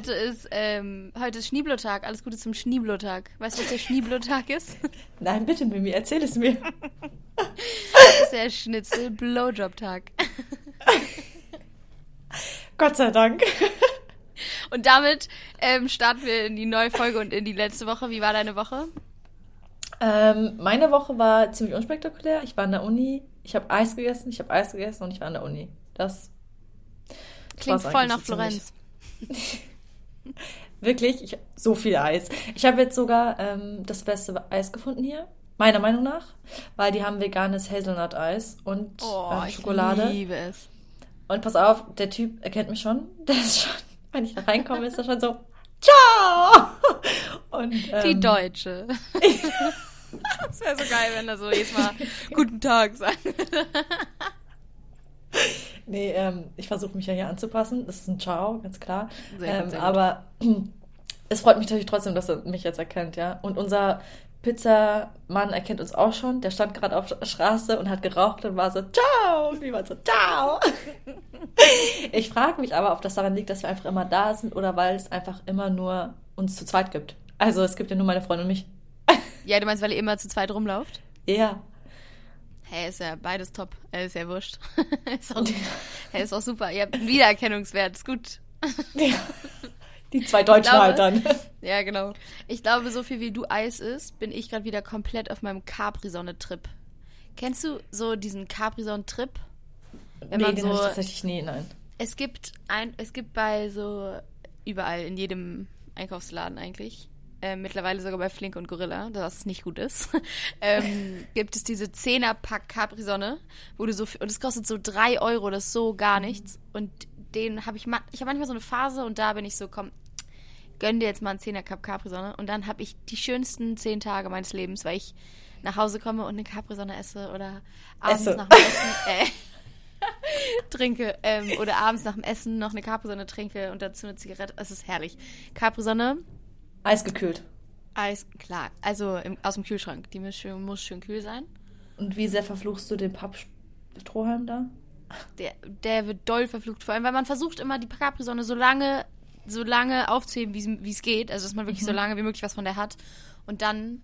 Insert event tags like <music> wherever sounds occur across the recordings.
Heute ist, ähm, heute ist Schneeblotag. Alles Gute zum Schneeblotag. Weißt du, was der Schneeblotag ist? <laughs> Nein, bitte, Mimi, erzähl es mir. Das ist der Schnitzel-Blowjob-Tag. <laughs> Gott sei Dank. Und damit ähm, starten wir in die neue Folge und in die letzte Woche. Wie war deine Woche? Ähm, meine Woche war ziemlich unspektakulär. Ich war in der Uni, ich habe Eis gegessen, ich habe Eis gegessen und ich war in der Uni. Das Klingt voll nach so. Florenz. <laughs> Wirklich, ich, so viel Eis. Ich habe jetzt sogar ähm, das beste Eis gefunden hier, meiner Meinung nach, weil die haben veganes Hazelnut-Eis und Oh, ich Schokolade. liebe es. Und pass auf, der Typ erkennt mich schon. <laughs> Der ist schon, wenn ich da reinkomme, ist er schon so, ciao! <laughs> Und, Die ähm, Deutsche. das wäre so geil, wenn er so jedes Mal Guten Tag sagt. Nee, ähm, ich versuche mich ja hier anzupassen. Das ist ein Ciao, ganz klar. Sehr ähm, sehr aber <clears throat> es freut mich natürlich trotzdem, dass er mich jetzt erkennt, ja. Und unser Pizzamann erkennt uns auch schon. Der stand gerade auf der Straße und hat geraucht und war so, ciao! Und wir waren so, ciao! <laughs> ich frage mich aber, ob das daran liegt, dass wir einfach immer da sind oder weil es einfach immer nur uns zu zweit gibt. Also es gibt ja nur meine Freundin und mich. Ja, du meinst, weil ihr immer zu zweit rumlauft? Ja. Hey, ist ja beides top. Äh, Ist ja wurscht. <laughs> ist, auch, hey, ist auch super. Ihr habt einen Wiedererkennungswert. Ist gut. ja. Die zwei Deutschen glaube- halt dann. Ja, genau. Ich glaube, so viel wie du Eis isst, bin ich gerade wieder komplett auf meinem Capri-Sonne-Trip. Kennst du so diesen Capri-Sonne-Trip? Wenn nee, man den so- ich tatsächlich nie, nein. Es gibt ein, es gibt bei so überall in jedem Einkaufsladen eigentlich, äh, mittlerweile sogar bei Flink und Gorilla, was nicht gut ist, <laughs> ähm, gibt es diese 10er Pack Capri-Sonne, wo du so und es kostet so 3 Euro, das ist so gar nichts. Und den habe ich ma ich habe manchmal so eine Phase und da bin ich so, komm, gönn dir jetzt mal einen 10er Cup Capri-Sonne und dann habe ich die schönsten 10 Tage meines Lebens, weil ich nach Hause komme und eine Capri-Sonne esse oder abends Esse. nach dem Essen, äh, <laughs> trinke ähm, oder abends nach dem Essen noch eine Capri-Sonne trinke und dazu eine Zigarette. Es ist herrlich. Capri-Sonne, Eisgekühlt. Eis, klar. Also im, aus dem Kühlschrank. Die muss schön, muss schön kühl sein. Und wie sehr verfluchst du den Pappstrohhalm da? Der, der wird doll verflucht. Vor allem, weil man versucht immer die Capri-Sonne so lange, so lange aufzuheben, wie es- geht. Also, dass man wirklich so lange wie möglich was von der hat. Und dann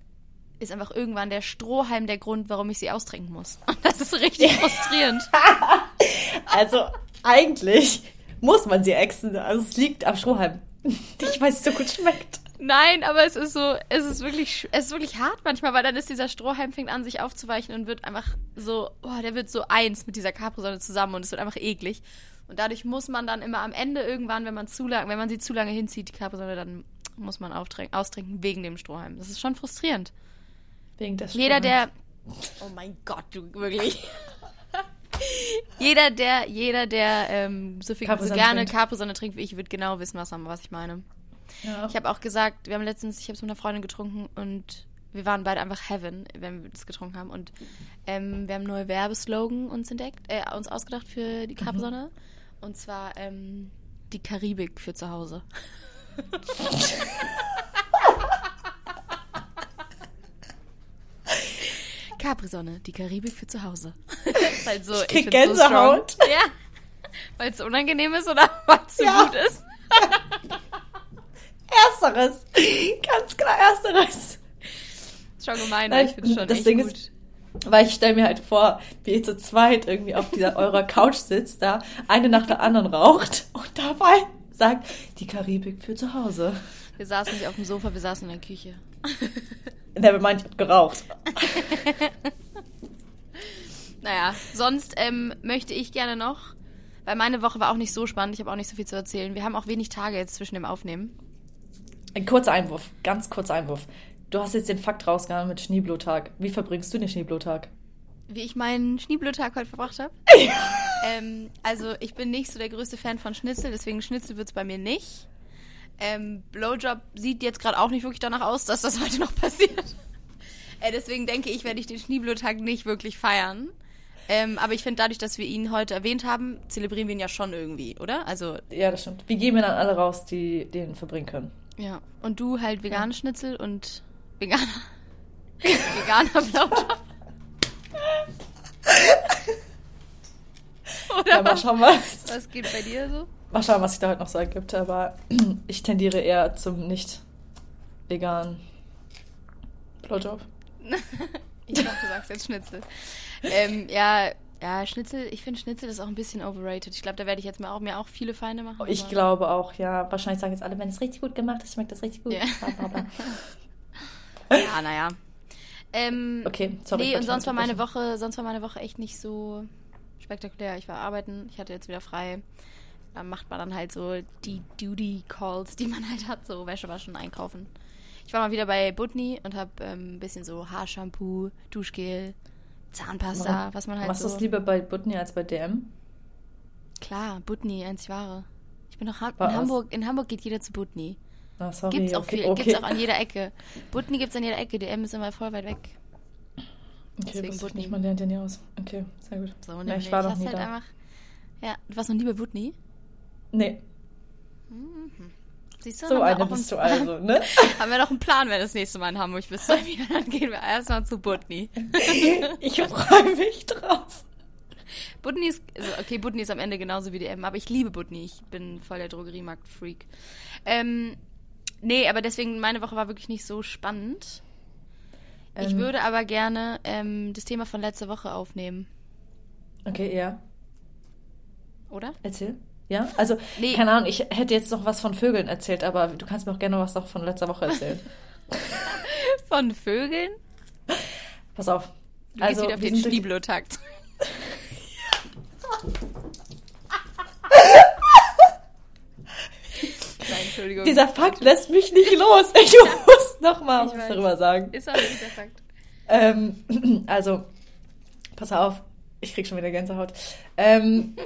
ist einfach irgendwann der Strohhalm der Grund, warum ich sie austrinken muss. <laughs> Und das ist richtig <laughs> frustrierend. Also, eigentlich muss man sie exen. Also, es liegt am Strohhalm. <laughs> Ich weiß, es so gut schmeckt. Nein, aber es ist so, es ist wirklich, es ist wirklich hart manchmal, weil dann ist dieser Strohhalm fängt an, sich aufzuweichen und wird einfach so, oh, der wird so eins mit dieser Capri-Sonne zusammen und es wird einfach eklig. Und dadurch muss man dann immer am Ende irgendwann, wenn man zu lang, wenn man sie zu lange hinzieht, die Capri-Sonne, dann muss man austrinken wegen dem Strohhalm. Das ist schon frustrierend. Wegen des Jeder, der, oh mein Gott, du wirklich. Jeder, der, jeder, der ähm, so viel so gerne. Capri-Sonne trinkt wie ich, wird genau wissen, was, was ich meine. Ja. Ich habe auch gesagt, wir haben letztens, ich habe es mit einer Freundin getrunken und wir waren beide einfach Heaven, wenn wir das getrunken haben. Und ähm, wir haben neue Werbeslogan uns entdeckt, äh, uns ausgedacht für die Capri-Sonne. Und zwar ähm, die Karibik für zu Hause. <laughs> Capri-Sonne, die Karibik für zu Hause. <laughs> halt so, Ich krieg find's so. Gänsehaut. ja. Weil es unangenehm ist oder weil es so Ja. gut ist. <laughs> Ersteres. Ganz klar, ersteres. Ist schon gemein, Nein, aber ich finde schon das echt Ding gut. ist- Weil ich stelle mir halt vor, wie ihr zu zweit irgendwie auf dieser <laughs> eurer Couch sitzt, da eine nach der anderen raucht und dabei sagt, die Karibik für zu Hause. Wir saßen nicht auf dem Sofa, wir saßen in der Küche. Meint, ich hab geraucht. <laughs> Naja, sonst ähm, möchte ich gerne noch, weil meine Woche war auch nicht so spannend, ich habe auch nicht so viel zu erzählen. Wir haben auch wenig Tage jetzt zwischen dem Aufnehmen. Ein kurzer Einwurf, ganz kurzer Einwurf. Du hast jetzt den Fakt rausgehauen mit Schneeblotag. Wie verbringst du den Schneeblotag? Wie ich meinen Schneeblötag heute verbracht habe. <laughs> ähm, also ich bin nicht so der größte Fan von Schnitzel, deswegen Schnitzel wird's bei mir nicht. Ähm, Blowjob sieht jetzt gerade auch nicht wirklich danach aus, dass das heute noch passiert. <laughs> äh, deswegen denke ich, werde ich den Schneeblötag nicht wirklich feiern. Ähm, aber ich finde, dadurch, dass wir ihn heute erwähnt haben, zelebrieren wir ihn ja schon irgendwie, oder? Also, Ja, das stimmt. Wir geben dann alle raus, die den verbringen können. ja. Und du halt vegane Schnitzel und veganer, <laughs> veganer Blowjob. Oder <laughs> Ja, mal schauen, was, was geht bei dir so? Mal schauen, was sich da heute noch so ergibt, aber <clears throat> ich tendiere eher zum nicht veganen Blowjob. <laughs> ich dachte, du sagst jetzt Schnitzel. ähm, ja, ja, Schnitzel, ich finde Schnitzel ist auch ein bisschen overrated. Ich glaube, da werde ich jetzt mal auch, mir auch viele Feinde machen. Ich glaube auch, ja. Wahrscheinlich sagen jetzt alle, wenn es richtig gut gemacht ist, schmeckt das richtig gut. Ja, <laughs> ja naja. Ähm, okay, sorry. Nee, und sonst war meine Woche, sonst war meine Woche echt nicht so spektakulär. Ich war arbeiten, ich hatte jetzt wieder frei. Da macht man dann halt so die Duty Calls, die man halt hat, so Wäsche waschen, einkaufen. Ich war mal wieder bei Butni und habe ähm, ein bisschen so Haarshampoo, Duschgel, Zahnpasta, was man halt Machst so... du es lieber bei Butni als bei DM? Klar, Butni, einzig wahre. Ich bin doch ha in Hamburg, in Hamburg geht jeder zu Butni. Ah, sorry, gibt's auch okay, viel, okay. gibt's auch an jeder Ecke. Butni gibt's an jeder Ecke, DM ist immer voll weit weg. Okay, Deswegen Butni. Nicht, man lernt ja nie aus. Okay, sehr gut. So, ja, ich war noch nie halt da. Einfach, ja, du warst noch nie bei Butni? Nee. Mhm. Siehst du, so eine bist du also, ne? <laughs> haben wir noch einen Plan, wenn du das nächste Mal in Hamburg bist bei mir, dann gehen wir erstmal zu Butni. <laughs> ich freue mich drauf. Butni ist, also okay, Butni ist am Ende genauso wie DM, aber ich liebe Butni. Ich bin voll der Drogeriemarkt-Freak. Ähm, nee, aber deswegen, meine Woche war wirklich nicht so spannend. Ähm, ich würde aber gerne ähm, das Thema von letzter Woche aufnehmen. Okay, ja. Oder? Erzähl. Ja, also, nee. keine Ahnung, ich hätte jetzt noch was von Vögeln erzählt, aber du kannst mir auch gerne was noch von letzter Woche erzählen. <laughs> von Vögeln? Pass auf. Du also, wieder auf den Schneeblotakt. <laughs> Nein, Entschuldigung. Dieser Fakt lässt mich nicht los. <laughs> Ich muss noch mal was weiß. darüber sagen. Ist auch nicht der Fakt. Ähm, <clears throat> also, pass auf. Ich krieg schon wieder Gänsehaut. Ähm,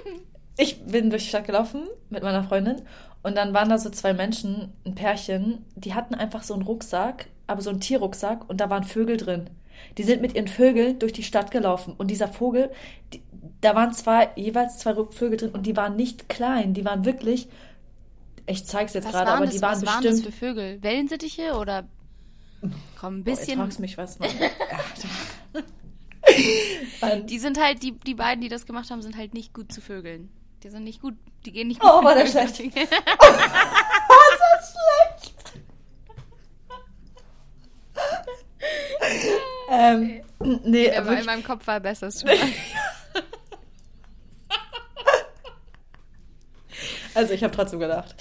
ich bin durch die Stadt gelaufen mit meiner Freundin und dann waren da so zwei Menschen, ein Pärchen, die hatten einfach so einen Rucksack, aber so einen Tierrucksack und da waren Vögel drin. Die sind mit ihren Vögeln durch die Stadt gelaufen und dieser Vogel, die, da waren zwei, jeweils zwei Vögel drin und die waren nicht klein, die waren wirklich, ich zeig's jetzt gerade, aber die waren was bestimmt. Was waren das für Vögel? Wellensittiche oder? Komm, ein bisschen. Boah, jetzt mich was. <laughs> <laughs> die sind halt, die, die beiden, die das gemacht haben, sind halt nicht gut zu Vögeln. Die sind nicht gut, die gehen nicht gut. Oh, war der schlecht. <laughs> oh, das schlecht. ähm, nee, aber in meinem Kopf war besser. Es <laughs> also ich habe trotzdem gedacht.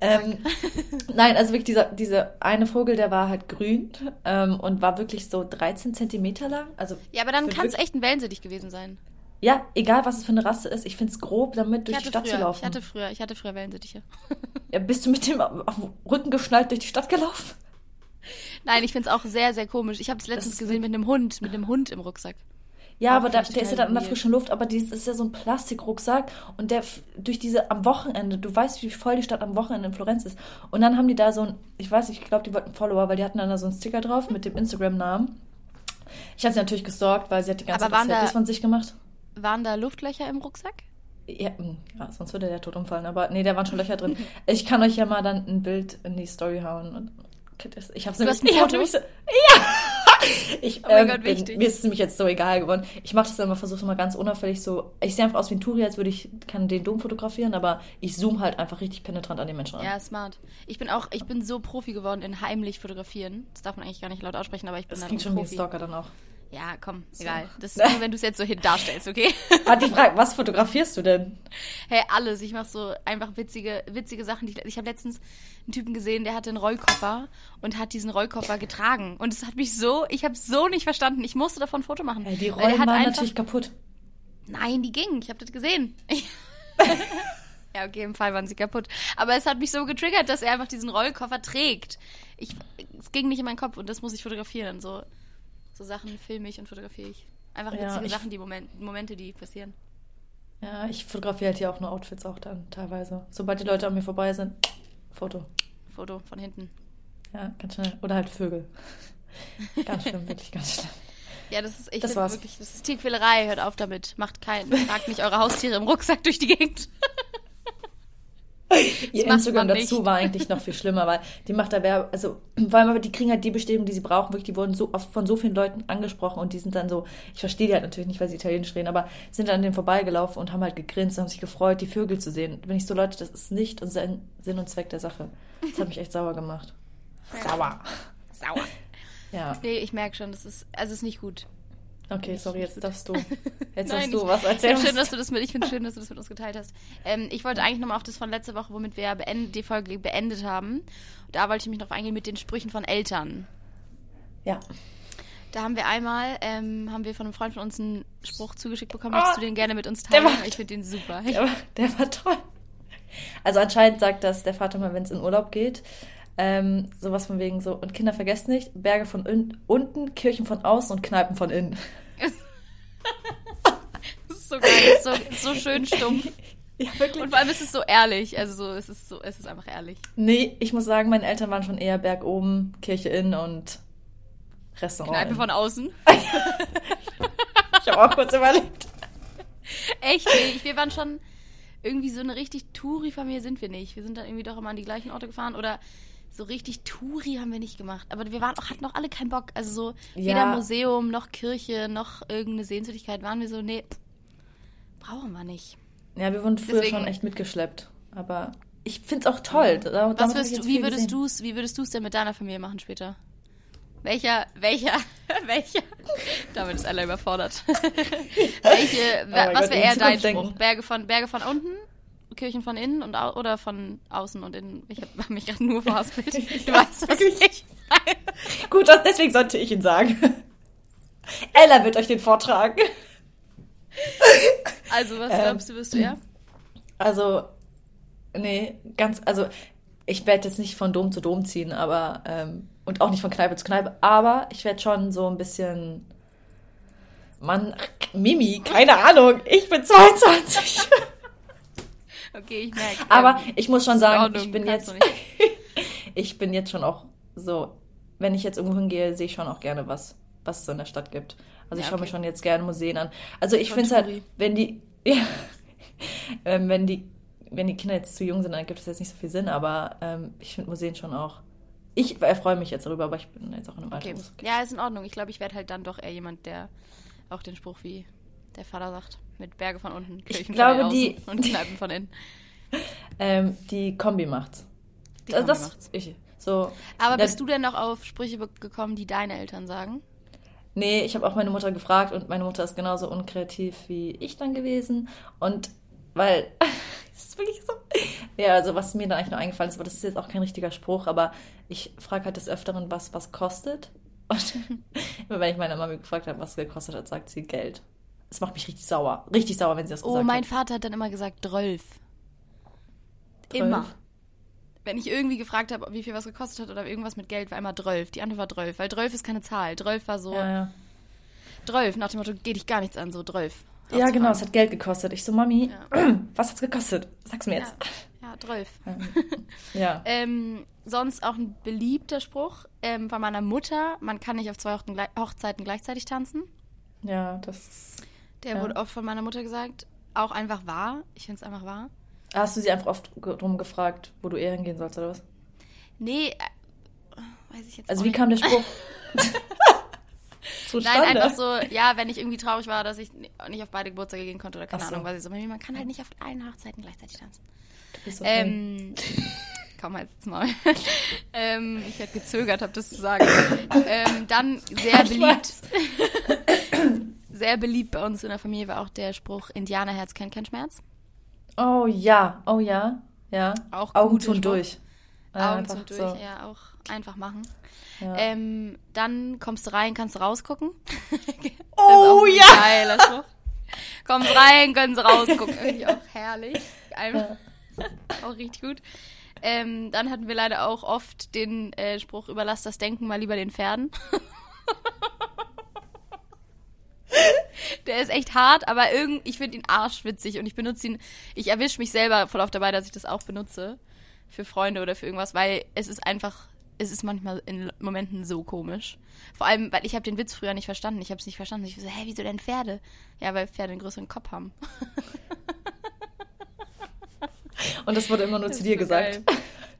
Ähm, <laughs> nein, also wirklich dieser, dieser eine Vogel, der war halt grün ähm, und war wirklich so 13 Zentimeter lang. Also ja, aber dann kann es echt ein Wellensittich gewesen sein. Ja, egal was es für eine Rasse ist, ich finde es grob, damit durch die Stadt früher, zu laufen. Ich hatte früher, ich hatte früher Wellensittiche. ja, bist du mit dem auf dem Rücken geschnallt durch die Stadt gelaufen? Nein, ich finde es auch sehr, sehr komisch. Ich habe es letztens gesehen mit einem Hund, mit einem Hund im Rucksack. Ja, aber da, der ist ja dann in der frischen Luft, aber das ist ja so ein Plastikrucksack und der durch diese am Wochenende, du weißt, wie voll die Stadt am Wochenende in Florenz ist. Und dann haben die da so ein, ich weiß nicht, ich glaube, die wollten Follower, weil die hatten dann da so einen Sticker drauf mit dem Instagram-Namen. Ich habe sie natürlich gestalkt, weil sie hat die ganze Zeit Selfies von sich gemacht. Waren da Luftlöcher im Rucksack? Ja, hm, ja, sonst würde der tot umfallen. Aber nee, da waren schon Löcher drin. <laughs> Ich kann euch ja mal dann ein Bild in die Story hauen. Ich hab's du nämlich, Foto? So, ja! <laughs> Ich, oh mein ähm, Gott, wichtig. Bin, mir ist es nämlich jetzt so egal geworden. Ich mache das immer, versuche immer ganz unauffällig so. Ich sehe einfach aus wie ein Touri, als würde ich kann den Dom fotografieren, aber ich zoome halt einfach richtig penetrant an den Menschen an. Ja, smart. Ich bin auch, ich bin so Profi geworden in heimlich fotografieren. Das darf man eigentlich gar nicht laut aussprechen, aber ich bin das dann klingt schon Profi. wie ein Stalker dann auch. Ja, komm, so. egal. Das <laughs> ist nur, wenn du es jetzt so hin darstellst, okay? Hat die Frage, was fotografierst du denn? Hey, alles. Ich mache so einfach witzige, witzige Sachen. Ich ich habe letztens einen Typen gesehen, der hatte einen Rollkoffer und hat diesen Rollkoffer getragen. Und es hat mich so, ich habe so nicht verstanden. Ich musste davon ein Foto machen. Hey, die Rollen waren einfach, natürlich kaputt. Nein, die gingen. Ich habe das gesehen. <laughs> ja, okay, im Fall waren sie kaputt. Aber es hat mich so getriggert, dass er einfach diesen Rollkoffer trägt. Ich, es ging nicht in meinen Kopf und das muss ich fotografieren. So so Sachen filme ich und fotografiere ich. Einfach witzige ich, Sachen, die Moment, Momente, die passieren. Ja, ich fotografiere halt hier auch nur Outfits auch dann teilweise. Sobald die Leute an mir vorbei sind, Foto. Foto von hinten. Ja, ganz schnell. Oder halt Vögel. <laughs> ganz schlimm, wirklich ganz schlimm. Ja, das ist echt das wirklich, das ist Tierquälerei, hört auf damit. Macht keinen, tragt nicht eure Haustiere im Rucksack durch die Gegend. <laughs> <laughs> Ihr Instagram dazu war eigentlich noch viel schlimmer, weil die macht da Werbung, also vor allem aber die kriegen halt die Bestätigung, die sie brauchen, wirklich, die wurden so oft von so vielen Leuten angesprochen und die sind dann so, ich verstehe die halt natürlich nicht, weil sie Italienisch reden, aber sind dann an denen vorbeigelaufen und haben halt gegrinst, haben sich gefreut, die Vögel zu sehen. Wenn ich so, Leute, das ist nicht Sinn und Zweck der Sache. Das hat mich echt sauer gemacht. Sauer. <laughs> Sauer. Ja. Nee, ich merke schon, das ist, also es ist nicht gut. Okay, sorry, <laughs> jetzt darfst du. Jetzt Nein, darfst du was erzählen. Schön, dass du das mit, ich finde schön, dass du das mit uns geteilt hast. Ähm, ich wollte eigentlich nochmal auf das von letzter Woche, womit wir ja beendet, die Folge beendet haben. Da wollte ich mich noch eingehen mit den Sprüchen von Eltern. Ja. Da haben wir einmal, ähm, haben wir von einem Freund von uns einen Spruch zugeschickt bekommen, oh, du den gerne mit uns teilen? War, ich finde den super. <laughs> Der war, der war toll. Also anscheinend sagt das der Vater mal, wenn es in Urlaub geht. Ähm, sowas von wegen so, und Kinder vergesst nicht, Berge von unten, Kirchen von außen und Kneipen von innen. <laughs> das ist so geil, so, so schön stumpf. Ja, wirklich. Und vor allem ist es so ehrlich. Also so, es ist so, es ist einfach ehrlich. Nee, ich muss sagen, meine Eltern waren schon eher Berg oben, Kirche innen und Restaurant. Kneipe von außen. <laughs> ich habe auch kurz überlegt. Echt? Nee, wir waren schon irgendwie so eine richtig Touri-Familie sind wir nicht. Wir sind dann irgendwie doch immer an die gleichen Orte gefahren oder so richtig Touri haben wir nicht gemacht. Aber wir waren auch, hatten auch alle keinen Bock. Also so ja. weder Museum noch Kirche noch irgendeine Sehenswürdigkeit waren wir so, nee, brauchen wir nicht. Ja, wir wurden früher Deswegen, schon echt mitgeschleppt. Aber ich finde es auch toll. Da, was würdest du, wie würdest du es, wie würdest du es denn mit deiner Familie machen später? Welcher, welcher, <laughs> welcher? Damit ist alle überfordert. <laughs> Welche, oh was wäre eher dein Spruch? Berge von, Berge von unten Kirchen von innen und oder von außen und innen. Ich habe <laughs> mich gerade nur verhaspelt. <laughs> Du weißt, was ich. Gut, deswegen sollte ich ihn sagen. Ella wird euch den vortragen. Also, was ähm, glaubst du, wirst du eher? Also, nee, ganz, also ich werde jetzt nicht von Dom zu Dom ziehen, aber ähm, und auch nicht von Kneipe zu Kneipe, aber ich werde schon so ein bisschen Mann, Mimi, keine Ahnung, ich bin 22. <laughs> Okay, ich merke. Aber ähm, ich muss schon sagen, ich bin jetzt. <laughs> ich bin jetzt schon auch so, wenn ich jetzt irgendwo hingehe, sehe ich schon auch gerne was, was es in der Stadt gibt. Also ja, ich schaue okay. mir schon jetzt gerne Museen an. Also ich finde es halt, wenn die. <laughs> Ja, ähm, wenn die wenn die Kinder jetzt zu jung sind, dann gibt es jetzt nicht so viel Sinn, aber ähm, ich finde Museen schon auch. Ich erfreue mich jetzt darüber, aber ich bin jetzt auch in einem Alter. Okay. Ja, ist in Ordnung. Ich glaube, ich werde halt dann doch eher jemand, der auch den Spruch wie der Vater sagt. Mit Berge von unten, Kirchen ich glaube, von die, und Kneipen von innen. <laughs> ähm, die Kombi macht's. Die Kombi das, macht's. Ich, so, Aber bist du denn noch auf Sprüche gekommen, die deine Eltern sagen? Nee, ich habe auch meine Mutter gefragt und meine Mutter ist genauso unkreativ wie ich dann gewesen. Und weil, <laughs> das ist wirklich so. Ja, also was mir dann eigentlich noch eingefallen ist, aber das ist jetzt auch kein richtiger Spruch, aber ich frage halt des Öfteren, was was kostet. <laughs> Und immer wenn ich meine Mama gefragt habe, was gekostet hat, sagt sie Geld. Das macht mich richtig sauer. Richtig sauer, wenn sie das oh, gesagt hat. Oh, mein hat. Vater hat dann immer gesagt, Drölf. Immer. Wenn ich irgendwie gefragt habe, wie viel was gekostet hat oder irgendwas mit Geld, war immer Drölf. Die Antwort war Drölf, weil Drölf ist keine Zahl. Drölf war so. Ja, ja. Drölf, nach dem Motto, geht dich gar nichts an, so Drölf. Ja, genau, es hat Geld gekostet. Ich so, Mami, ja. <clears throat> was hat's gekostet? Sag's mir jetzt. Ja, ja Drölf. <laughs> Ja. ähm, sonst auch ein beliebter Spruch ähm, von meiner Mutter: Man kann nicht auf zwei Hochzeiten gleichzeitig tanzen. Ja, das. Der ja. wurde oft von meiner Mutter gesagt. Auch einfach wahr. Ich finde es einfach wahr. Hast du sie einfach oft drum gefragt, wo du eher hingehen sollst, oder was? Nee, äh, weiß ich jetzt Also, wie nicht. kam der Spruch? <laughs> Nein, einfach so, ja, wenn ich irgendwie traurig war, dass ich nicht auf beide Geburtstage gehen konnte oder keine so. Ahnung, weil ich so, man kann halt nicht auf allen Hochzeiten gleichzeitig tanzen. Du bist so ähm, <laughs> komm halt jetzt mal. <laughs> ähm, ich hätte gezögert, habe das zu sagen. ähm, dann sehr beliebt. Sehr beliebt bei uns in der Familie war auch der Spruch, Indianerherz kennt keinen Schmerz. Oh ja, oh ja, ja. Auch Augen zu durch. Ja, Augen zu durch, so. ja, auch einfach machen. Ja. Ähm, dann kommst du rein, kannst du rausgucken. <laughs> oh ja! Geiler Spruch. Kommst rein, können sie rausgucken. Irgendwie auch herrlich. Einfach. Auch richtig gut. Ähm, dann hatten wir leider auch oft den äh, Spruch, überlass das Denken mal lieber den Pferden. <laughs> <laughs> Der ist echt hart, aber irgend, ich finde ihn arschwitzig und ich benutze ihn, ich erwische mich selber voll auf dabei, dass ich das auch benutze. Für Freunde oder für irgendwas, weil es ist einfach, es ist manchmal in Momenten so komisch. Vor allem, weil ich habe den Witz früher nicht verstanden. Ich habe es nicht verstanden. Ich so, hä, wieso denn Pferde? Ja, weil Pferde einen größeren Kopf haben. <laughs> Und das wurde immer nur Das zu dir so gesagt.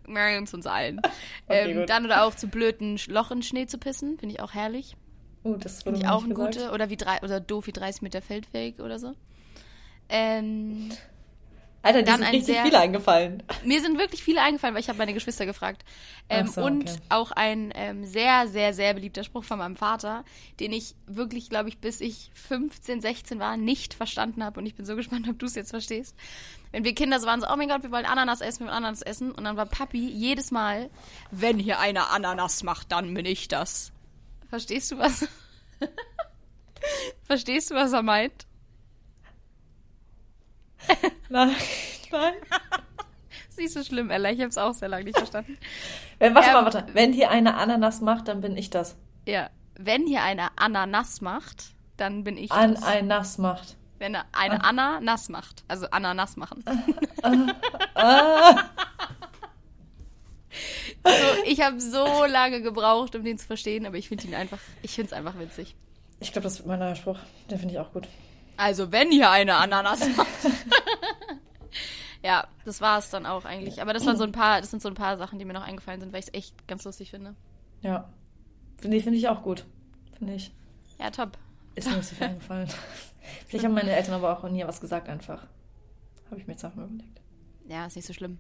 Nein, zu uns allen. Okay, ähm, dann oder auch zu blöden Loch in Schnee zu pissen, finde ich auch herrlich. Uh, das wurde Finde ich auch ein gesagt. gute. Oder wie drei, oder doof wie 30 Meter Feldweg oder so. Ähm, Alter, dir Dann sind richtig sehr- viele eingefallen. mir sind wirklich viele eingefallen, weil ich habe meine Geschwister gefragt. Ähm, so, und okay. auch ein ähm, sehr, sehr, sehr beliebter Spruch von meinem Vater, den ich wirklich, glaube ich, bis ich 15, 16 war, nicht verstanden habe. Und ich bin so <laughs> gespannt, ob du es jetzt verstehst. Wenn wir Kinder so waren, so, oh mein Gott, wir wollen Ananas essen, wir wollen Ananas essen. Und dann war Papi jedes Mal, wenn hier einer Ananas macht, dann bin ich das. Verstehst du was? <laughs> Verstehst du, was er meint? Nein, nein. ist nicht so schlimm, Ella. Ich habe es auch sehr lange nicht verstanden. Wenn, warte Ähm, mal, warte. Wenn hier eine Ananas macht, dann bin ich das. Ja, wenn hier einer Ananas macht, dann bin ich An das. ein Nass macht. Wenn er eine Anna nass macht. Also Ananas machen. <laughs> Ah, <laughs> So, ich habe so lange gebraucht, um den zu verstehen, aber ich finde ihn einfach, ich finde es einfach witzig. ich glaube, das wird mein neuer Spruch. Den finde ich auch gut. Also, wenn hier eine Ananas macht. <laughs> ja, das war es dann auch eigentlich. Aber das waren so ein paar, das sind so ein paar Sachen, die mir noch eingefallen sind, weil ich es echt ganz lustig finde. Ja. Finde finde ich auch gut. Finde ich. Ja, top. Ist mir nicht so viel eingefallen. <laughs> Vielleicht haben meine Eltern aber auch nie was gesagt einfach. Habe ich mir jetzt auch mal überlegt. Ja, ist nicht so schlimm.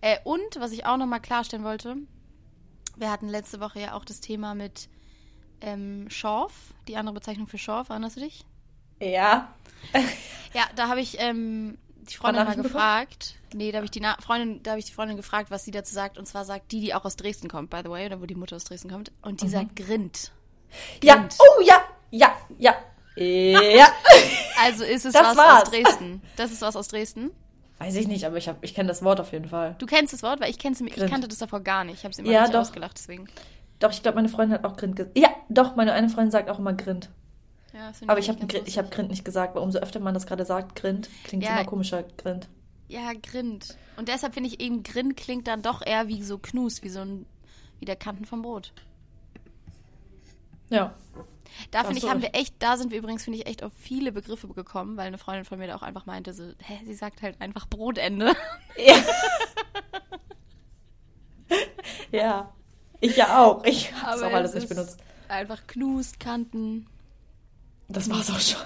Äh, und was ich auch nochmal klarstellen wollte, wir hatten letzte Woche ja auch das Thema mit ähm, Schorf, die andere Bezeichnung für Schorf, erinnerst du dich? Ja. <laughs> Ja, da habe ich ähm, die Freundin mal gefragt. Nee, da habe ich die Na Freundin, da habe ich die Freundin gefragt, was sie dazu sagt. Und zwar sagt die, die auch aus Dresden kommt, by the way, oder wo die Mutter aus Dresden kommt. Und die sagt Grind. Ja. Grind. Oh, ja. Ja. Ja. Ja. <laughs> Also ist es Das was war's. aus Dresden. Das ist was aus Dresden. Weiß ich nicht, aber ich, hab- ich kenne das Wort auf jeden Fall. Du kennst das Wort, weil ich, kenn's, ich kannte das davor gar nicht. Ich habe es immer Ja, nicht doch. ausgelacht, deswegen. Doch, ich glaube, meine Freundin hat auch Grind gesagt. Ja, doch, meine eine Freundin sagt auch immer Grind. Ja, Aber ich habe ich hab. Grind nicht gesagt, weil umso öfter man das gerade sagt, Grind, klingt Ja. immer komischer, Grind. Ja, Grind. Und deshalb finde ich eben, Grind klingt dann doch eher wie so Knus, wie so ein, wie der Kanten vom Brot. Ja. Da finde ich, haben wir echt, da sind wir übrigens, finde ich, echt auf viele Begriffe gekommen, weil eine Freundin von mir da auch einfach meinte, so, hä, sie sagt halt einfach Brotende. Ja. <laughs> ja. Ich ja auch. Ich habe Aber auch alles es nicht benutzt. Einfach Knus, Kanten, Das war's auch schon.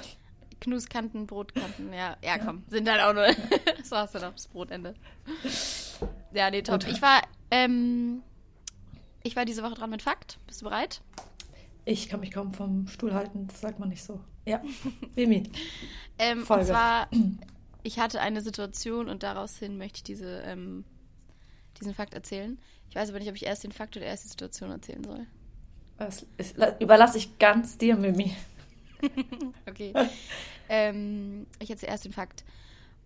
Knuskanten, Brotkanten, ja, ja, komm, sind halt auch nur, <laughs> das war's dann auch, das Brotende. Ja, nee, top. Gut. Ich war, ähm, ich war diese Woche dran mit Fakt. Bist du bereit? Ich kann mich kaum vom Stuhl halten, das sagt man nicht so. Ja. <laughs> Mimi. Ähm, und Folge. zwar, <clears throat> ich hatte eine Situation und daraus hin möchte ich diese, ähm, diesen Fakt erzählen. Ich weiß aber nicht, ob ich erst den Fakt oder erst die Situation erzählen soll. Das ist, überlasse ich ganz dir, Mimi. <laughs> Okay. ähm, ich erzähle erst den Fakt.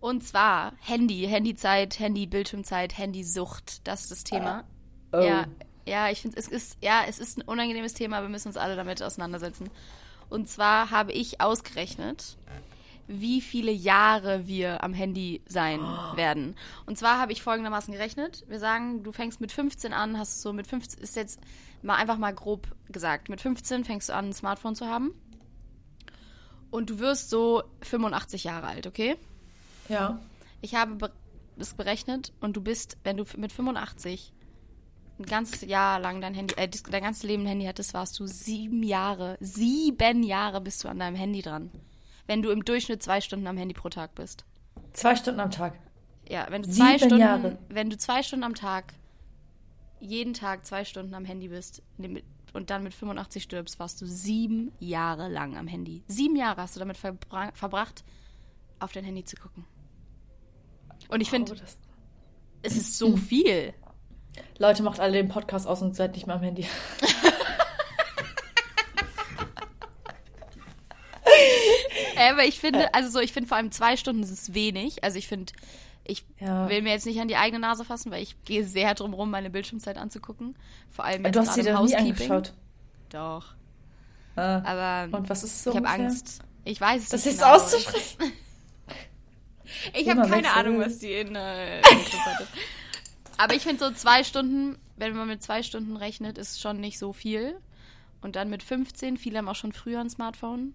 Und zwar Handy, Handyzeit, Handy-Bildschirmzeit, Handysucht. Das ist das Thema. Oh. Ja, ja, ich finde, es ist, ja, es ist ein unangenehmes Thema, wir müssen uns alle damit auseinandersetzen. Und zwar habe ich ausgerechnet, wie viele Jahre wir am Handy sein werden. Und zwar habe ich folgendermaßen gerechnet. Wir sagen, du fängst mit 15 an, hast so mit 15, ist jetzt mal einfach mal grob gesagt, mit 15 fängst du an, ein Smartphone zu haben. Und du wirst so 85 Jahre alt, okay? Ja. Ich habe be es berechnet und du bist, wenn du mit 85 ein ganzes Jahr lang dein Handy, äh, dein ganzes Leben ein Handy hattest, warst du sieben Jahre, sieben Jahre bist du an deinem Handy dran. Wenn du im Durchschnitt zwei Stunden am Handy pro Tag bist. Zwei Stunden am Tag. Ja, wenn du zwei Sieben Stunden, Jahre. wenn du zwei Stunden am Tag, jeden Tag zwei Stunden am Handy bist und dann mit 85 stirbst, warst du sieben Jahre lang am Handy. Sieben Jahre hast du damit verbra verbracht, auf dein Handy zu gucken. Und ich finde, Oh, es ist so viel. Leute, macht alle den Podcast aus und seid nicht mehr am Handy. <laughs> Äh, aber ich finde, also so, ich finde vor allem zwei Stunden ist es wenig. Also ich finde, ich Ja. will mir jetzt nicht an die eigene Nase fassen, weil ich gehe sehr drum rum, meine Bildschirmzeit anzugucken. Vor allem jetzt Du hast sie gerade im da nie angeschaut. Doch. Ah. Aber Und was ist so ich habe? Angst. Ich weiß es Das nicht ist genau. auszusprechen. Ich <laughs> habe keine. Ahnung, was die in äh, <laughs> Bildschirmzeit ist. Aber ich finde so zwei Stunden, wenn man mit zwei Stunden rechnet, ist schon nicht so viel. Und dann mit 15, viele haben auch schon früher ein Smartphone.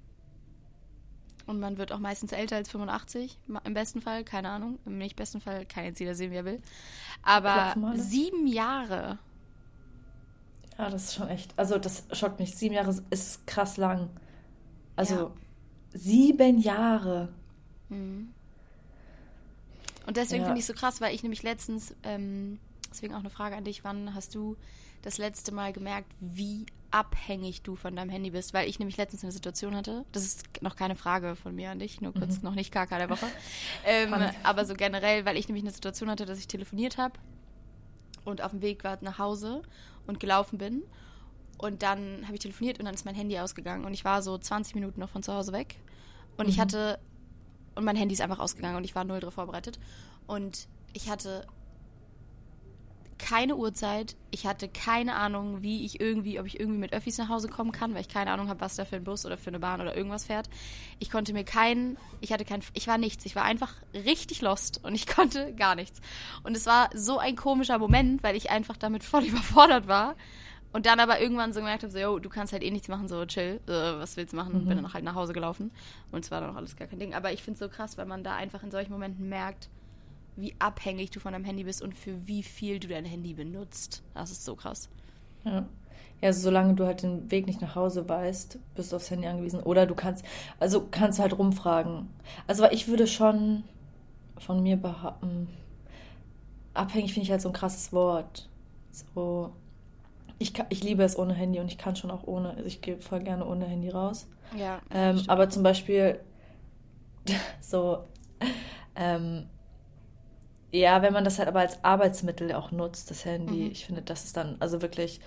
Und man wird auch meistens älter als 85, im besten Fall, keine Ahnung. Im nicht besten Fall kann jetzt jeder sehen, wie er will. Aber sieben Jahre. Ja, das ist schon echt. Also, das schockt mich. Sieben Jahre ist krass lang. Also, ja. sieben Jahre. Mhm. Und deswegen ja. finde ich es so krass, weil ich nämlich letztens, ähm, deswegen auch eine Frage an dich, wann hast du das letzte Mal gemerkt, wie abhängig du von deinem Handy bist? Weil ich nämlich letztens eine Situation hatte, das ist noch keine Frage von mir an dich, nur kurz mhm. noch nicht KK der Woche, <laughs> ähm, aber so generell, weil ich nämlich eine Situation hatte, dass ich telefoniert habe und auf dem Weg war nach Hause und gelaufen bin und dann habe ich telefoniert und dann ist mein Handy ausgegangen und ich war so 20 Minuten noch von zu Hause weg und mhm. ich hatte und mein Handy ist einfach ausgegangen und ich war null drauf vorbereitet. Und ich hatte keine Uhrzeit. Ich hatte keine Ahnung, wie ich irgendwie, ob ich irgendwie mit Öffis nach Hause kommen kann, weil ich keine Ahnung habe, was da für ein Bus oder für eine Bahn oder irgendwas fährt. Ich konnte mir keinen, ich hatte kein, ich war nichts. Ich war einfach richtig lost und ich <laughs> konnte gar nichts. Und es war so ein komischer Moment, weil ich einfach damit voll <laughs> überfordert war. Und dann aber irgendwann so gemerkt habe, so, yo, du kannst halt eh nichts machen, so chill, äh, was willst du machen? Mhm. Bin dann halt nach Hause gelaufen. Und es war dann auch alles gar kein Ding. Aber ich finde es so krass, weil man da einfach in solchen Momenten merkt, wie abhängig du von deinem Handy bist und für wie viel du dein Handy benutzt. Das ist so krass. Ja. Ja, also solange du halt den Weg nicht nach Hause weißt, bist du aufs Handy angewiesen. Oder du kannst, also kannst halt rumfragen. Also ich würde schon von mir behaupten, abhängig finde ich halt so ein krasses Wort. So, ich, ich liebe es ohne Handy und ich kann schon auch ohne. Also ich gehe voll gerne ohne Handy raus. Ja. Ähm, aber zum Beispiel <laughs> so, ähm, ja, wenn man das halt aber als Arbeitsmittel auch nutzt, das Handy, mhm. ich finde, das ist dann, also wirklich,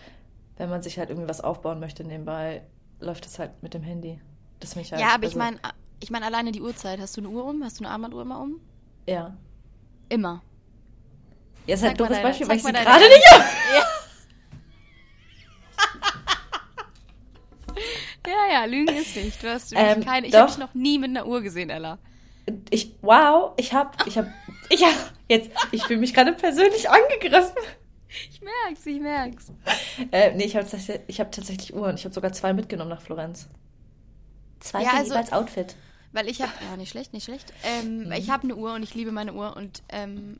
wenn man sich halt irgendwie was aufbauen möchte nebenbei, läuft das halt mit dem Handy. Das mich halt, ja, aber also, ich meine, ich meine alleine die Uhrzeit. Hast du eine Uhr um? Hast du eine Armbanduhr immer um? Ja. Immer. Ja, ist halt ein doofes Beispiel, weil ich sie gerade nicht. <laughs> Ja. Ja, ja, Lügen ist nicht. Du hast ähm, keine. Ich habe dich noch nie mit einer Uhr gesehen, Ella. Ich, wow, ich hab, ich hab, ich hab, jetzt, ich fühle mich gerade persönlich angegriffen. Ich merk's, ich merk's. Äh, nee, ich habe ich hab tatsächlich Uhren. Ich habe sogar zwei mitgenommen nach Florenz. Zwei ja, also, als Outfit. Weil ich habe, ja, nicht schlecht, nicht schlecht. Ähm, mhm. Ich habe eine Uhr und ich liebe meine Uhr und ähm,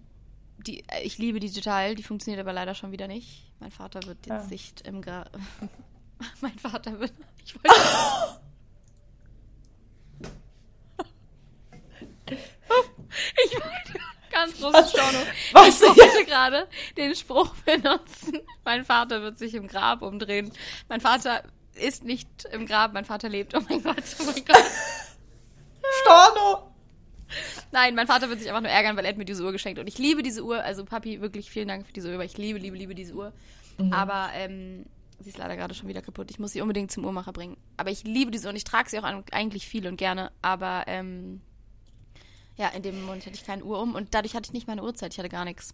die, ich liebe die total. Die funktioniert aber leider schon wieder nicht. Mein Vater wird jetzt ja. Sicht im Gra <laughs> mein Vater wird. Ich wollte. <laughs> ich wollte ganz großes Storno. Was? Ich wollte gerade den Spruch benutzen. Mein Vater wird sich im Grab umdrehen. Mein Vater ist nicht im Grab, mein Vater lebt. Oh mein Gott, oh mein Gott. Storno! Nein, mein Vater wird sich einfach nur ärgern, weil er hat mir diese Uhr geschenkt. Und ich liebe diese Uhr. Also, Papi, wirklich vielen Dank für diese Uhr, weil ich liebe, liebe, liebe diese Uhr. Mhm. Aber ähm, Sie ist leider gerade schon wieder kaputt. Ich muss sie unbedingt zum Uhrmacher bringen. Aber ich liebe diese und ich trage sie auch eigentlich viel und gerne. Aber ähm, ja, in dem Moment hatte ich keine Uhr um und dadurch hatte ich nicht meine Uhrzeit. Ich hatte gar nichts.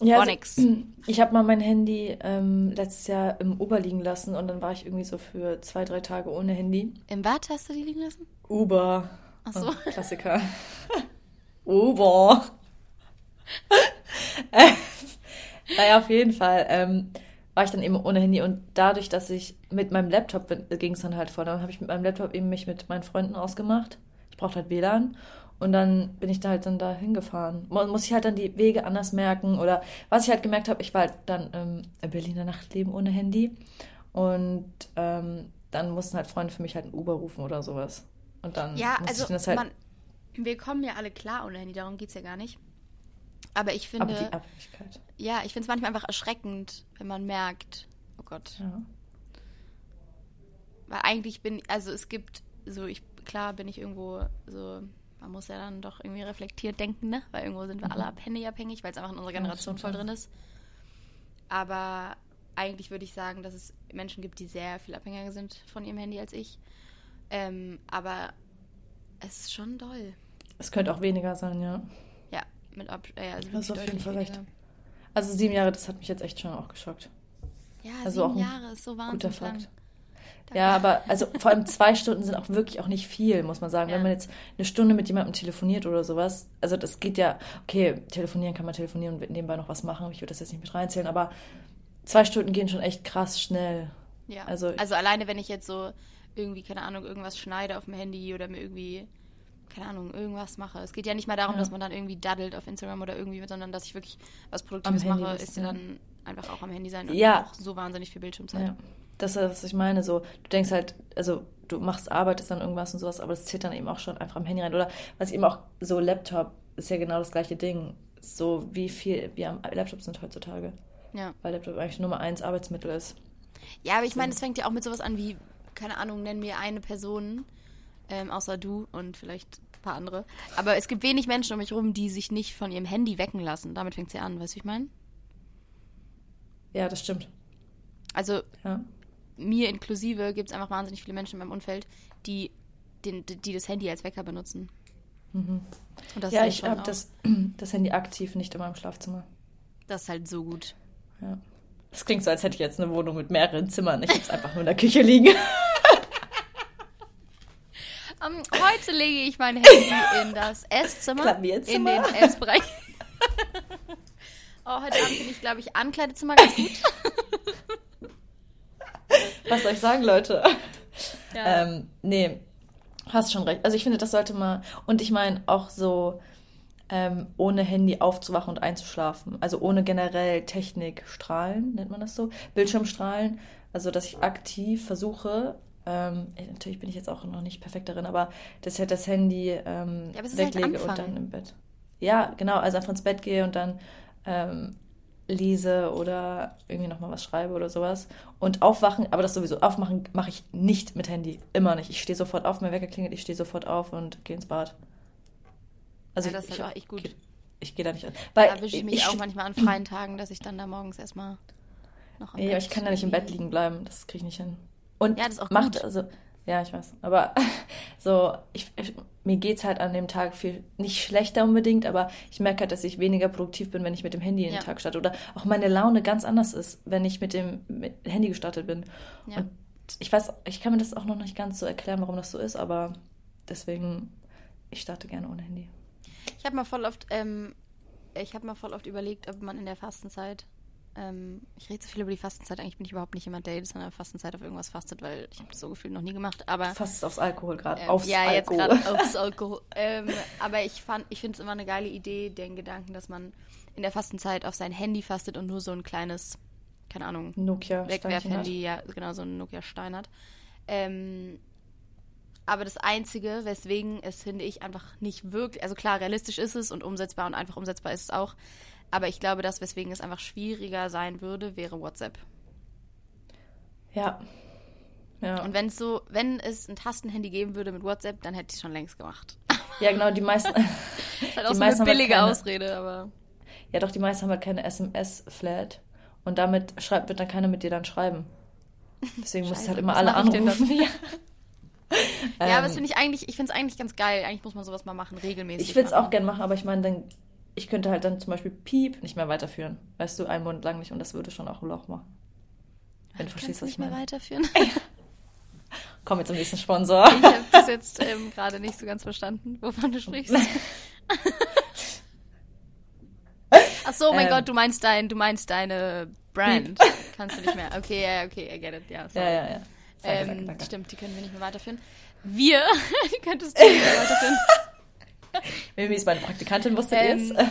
Ja, gar also, nichts. <clears throat> Ich habe mal mein Handy ähm, letztes Jahr im Uber liegen lassen und dann war ich irgendwie so für zwei, drei Tage ohne Handy. Im Bad hast du die liegen lassen? Uber. Ach so. Oh, Klassiker. <laughs> Uber. <laughs> äh, <laughs> naja, auf jeden Fall. Ähm, war ich dann eben ohne Handy und dadurch, dass ich mit meinem Laptop ging es dann halt vor, dann habe ich mit meinem Laptop eben mich mit meinen Freunden ausgemacht. Ich brauchte halt WLAN und dann bin ich da halt dann da hingefahren. Muss ich halt dann die Wege anders merken oder was ich halt gemerkt habe, ich war halt dann ähm, im Berliner Nachtleben ohne Handy und ähm, dann mussten halt Freunde für mich halt ein Uber rufen oder sowas. Und dann ja, also das halt man, wir kommen ja alle klar ohne Handy, darum geht es ja gar nicht. Aber ich finde. Aber die Abhängigkeit. Ja, ich finde es manchmal einfach erschreckend, wenn man merkt, oh Gott. Ja. Weil eigentlich bin, also es gibt so, ich, klar bin ich irgendwo so, man muss ja dann doch irgendwie reflektiert denken, ne? Weil irgendwo sind wir mhm. alle abhängig, abhängig, weil es einfach in unserer Generation ja, voll drin ist. Aber eigentlich würde ich sagen, dass es Menschen gibt, die sehr viel abhängiger sind von ihrem Handy als ich. Ähm, aber es ist schon doll. Es könnte auch weniger sein, ja. Mit Ab äh, also Du hast auf jeden Fall recht. Also sieben Jahre, das hat mich jetzt echt schon auch geschockt. Ja, also sieben Jahre ist so wahnsinnig guter Fakt. Lang. Ja, aber also vor allem zwei Stunden sind auch wirklich auch nicht viel, muss man sagen. Ja. Wenn man jetzt eine Stunde mit jemandem telefoniert oder sowas, also das geht ja, okay, telefonieren kann man telefonieren und nebenbei noch was machen. Ich würde das jetzt nicht mit reinzählen, aber zwei Stunden gehen schon echt krass schnell. Ja. Also, also alleine, wenn ich jetzt so irgendwie, keine Ahnung, irgendwas schneide auf dem Handy oder mir irgendwie keine Ahnung, irgendwas mache. Es geht ja nicht mal darum, Ja. dass man dann irgendwie daddelt auf Instagram oder irgendwie, sondern dass ich wirklich was Produktives mache, ist ja dann einfach auch am Handy sein und Ja. auch so wahnsinnig viel Bildschirmzeit. Ja. Das ist, was ich meine. So, du denkst halt, also du machst arbeitest dann irgendwas und sowas, aber das zählt dann eben auch schon einfach am Handy rein. Oder was ich eben auch so Laptop ist ja genau das gleiche Ding. So wie viel wir am Laptop sind heutzutage. Ja. Weil Laptop eigentlich Nummer eins Arbeitsmittel ist. Ja, aber ich meine, es fängt ja auch mit sowas an wie, keine Ahnung, nenn mir eine Person, ähm, außer du und vielleicht ein paar andere. Aber es gibt wenig Menschen um mich rum, die sich nicht von ihrem Handy wecken lassen. Damit fängt ja an, weißt du, wie ich meine? Ja, das stimmt. Also Ja. mir inklusive gibt es einfach wahnsinnig viele Menschen in meinem Umfeld, die, den, die das Handy als Wecker benutzen. Und das Mhm. ja, ich habe das, <clears throat> das Handy aktiv nicht in meinem Schlafzimmer. Das ist halt so gut. Ja. Das klingt so, als hätte ich jetzt eine Wohnung mit mehreren Zimmern. Ich habe es einfach nur in der Küche liegen. <laughs> Ähm, heute lege ich mein Handy in das Esszimmer. In den Essbereich. oh, heute Abend finde ich, glaube ich, Ankleidezimmer ganz gut. Was soll ich sagen, Leute? Ja. Ähm, nee, hast schon recht. Also ich finde, das sollte mal. Und ich meine auch so, ähm, ohne Handy aufzuwachen und einzuschlafen. Also ohne generell Technikstrahlen, nennt man das so? Bildschirmstrahlen. Also dass ich aktiv versuche. Ähm, natürlich bin ich jetzt auch noch nicht perfekt darin, aber dass ich halt das Handy ähm, Ja, ist halt weglege und Anfang. dann im Bett. Ja, genau, also einfach ins Bett gehe und dann ähm, lese oder irgendwie nochmal was schreibe oder sowas. Und aufwachen, aber das sowieso, aufmachen mache ich nicht mit Handy. Immer nicht. Ich stehe sofort auf, mein Wecker klingelt, ich stehe sofort auf und gehe ins Bad. Also ja, das ist ich, halt auch echt gut. ich, ich gehe da nicht an. Weil Da erwische ich mich auch manchmal an freien Tagen, dass ich dann da morgens erstmal noch am Ja, Bett ich kann da nicht im Bett liegen bleiben. Das kriege ich nicht hin. Und Ja, das ist auch macht, gut. also, ja, ich weiß. Aber <laughs> so, ich, ich, mir geht es halt an dem Tag viel, nicht schlechter unbedingt, aber ich merke halt, dass ich weniger produktiv bin, wenn ich mit dem Handy in den. Tag starte. Oder auch meine Laune ganz anders ist, wenn ich mit dem mit Handy gestartet bin. Ja. Und ich weiß, ich kann mir das auch noch nicht ganz so erklären, warum das so ist, aber deswegen, ich starte gerne ohne Handy. Ich habe mal voll oft, ähm, ich habe mal voll oft überlegt, ob man in der Fastenzeit, ähm, ich rede so viel über die Fastenzeit, eigentlich bin ich überhaupt nicht jemand, der jedes Mal in der Fastenzeit auf irgendwas fastet, weil ich habe das so gefühlt noch nie gemacht, aber Fast aufs Alkohol gerade. ähm, aufs ja, jetzt Alkohol. gerade <laughs> aufs Alkohol. ähm, aber ich fand, ich finde es immer eine geile Idee, den Gedanken, dass man in der Fastenzeit auf sein Handy fastet und nur so ein kleines, keine Ahnung, Nokia Wegwerfhandy, ja, genau, so ein Nokia Stein hat. Ähm, aber das Einzige, weswegen es, finde ich, einfach nicht wirklich, also klar, realistisch ist es und umsetzbar und einfach umsetzbar ist es auch. Aber ich glaube, das, weswegen es einfach schwieriger sein würde, wäre WhatsApp. Ja. Ja. Und wenn es so, wenn es ein Tastenhandy geben würde mit WhatsApp, dann hätte ich es schon längst gemacht. ja, genau, die meisten. <laughs> Das ist halt auch Die so eine halt billige keine- Ausrede, aber. Ja, doch, die meisten haben halt keine SMS-Flat. Und damit schreibt, wird dann keiner mit dir dann schreiben. Deswegen du Scheiße, halt immer alle anrufen. <laughs> Ja, ja, aber Ähm, das finde ich eigentlich, ich finde es eigentlich ganz geil. Eigentlich muss man sowas mal machen, regelmäßig. Ich würde es auch machen. gern machen, aber ich meine, dann, ich könnte halt dann zum Beispiel Piep nicht mehr weiterführen. Weißt du, einen Monat lang nicht. Und das würde schon auch ein Loch machen. Wenn du verstehst, was nicht ich mehr meine. weiterführen? <laughs> Komm jetzt zum nächsten Sponsor. Ich habe das jetzt ähm, gerade nicht so ganz verstanden, wovon du sprichst. <laughs> Ach so, oh mein Ähm. Gott, du meinst dein, du meinst deine Brand. <laughs> Kannst du nicht mehr. Okay, ja, okay, I get it. Ja, sorry. Ja, ja, ja. Danke, ähm, danke, danke. Stimmt, die können wir nicht mehr weiterführen. Wir, die könntest du nicht mehr weiterführen. <laughs> Mimi ist meine Praktikantin, wusstet Ähm, ihr es?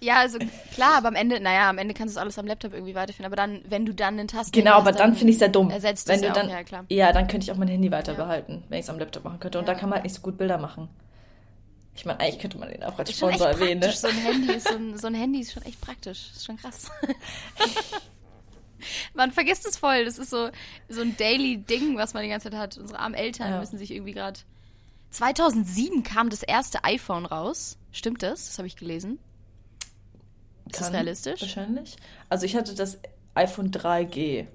Ja, also klar, aber am Ende, naja, am Ende kannst du es alles am Laptop irgendwie weiterführen. Aber dann, wenn du dann einen Tasten Genau, aber dann finde ich es ja dumm. Ersetzt wenn es du ja dann, auch, ja klar. ja, dann könnte ich auch mein Handy weiter behalten, wenn ich es am Laptop machen könnte. Und Ja. da kann man halt nicht so gut Bilder machen. Ich meine, eigentlich könnte man den auch als Sponsor erwähnen. Ne? So ein Handy ist so ein, so ein Handy ist schon echt praktisch. Ist schon krass. <laughs> man vergisst es voll. Das ist so, so ein Daily-Ding, was man die ganze Zeit hat. Unsere armen Eltern Ja. müssen sich irgendwie gerade. 2007 kam das erste iPhone raus. Stimmt das? Das habe ich gelesen. Ist das Kann, realistisch? Wahrscheinlich. Also ich hatte das iPhone 3G.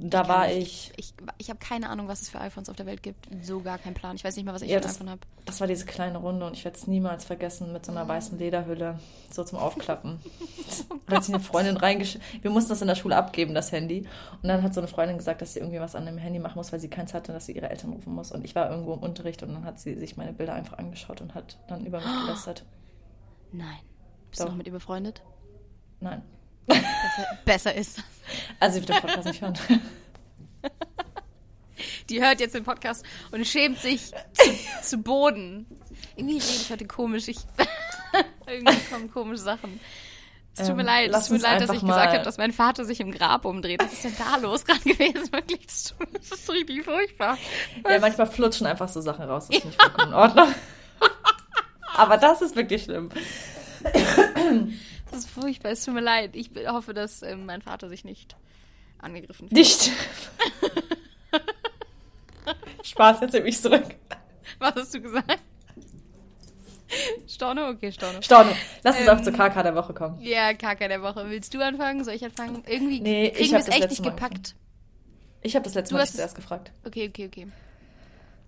Da Kenn war ich. ich, Ich, ich habe keine Ahnung, was es für iPhones auf der Welt gibt. So gar keinen Plan. Ich weiß nicht mal, was ich Ja, für ein iPhone habe. das war diese kleine Runde und ich werde es niemals vergessen mit so einer weißen Lederhülle, so zum Aufklappen. <laughs> da hat sich eine Freundin reingeschickt. Wir mussten das in der Schule abgeben, das Handy. Und dann hat so eine Freundin gesagt, dass sie irgendwie was an dem Handy machen muss, weil sie keins hatte, dass sie ihre Eltern rufen muss. Und ich war irgendwo im Unterricht und dann hat sie sich meine Bilder einfach angeschaut und hat dann über mich <gasps> gelästert. Nein. Bist Doch. du noch mit ihr befreundet? Nein. Besser, besser ist das. Also sie wird den Podcast nicht hören. Die hört jetzt den Podcast und schämt sich zu, zu Boden. Irgendwie rede ich heute komisch. Ich <laughs> irgendwie kommen komische Sachen. Es tut mir Ähm, leid, es tut mir leid, dass ich gesagt habe, dass mein Vater sich im Grab umdreht. Was ist denn da los gerade gewesen? <laughs> Wirklich, das ist richtig furchtbar. Ja, manchmal flutschen einfach so Sachen raus. Das ist nicht vollkommen in Ordnung. <laughs> Aber das ist wirklich schlimm. Das ist furchtbar, es tut mir leid. Ich hoffe, dass ähm, mein Vater sich nicht angegriffen fühlt. Nicht. <laughs> Spaß, jetzt nehme ich zurück. Was hast du gesagt? Storno? Okay, Storno. Storno, lass uns Ähm, auch zur KK der Woche kommen. Ja, Kaka der Woche. Willst du anfangen? Soll ich anfangen? Irgendwie Nee, ich kriegen wir es echt nicht Mal gepackt. Ich habe das letzte Du Mal hast zuerst gefragt. Okay, okay, okay.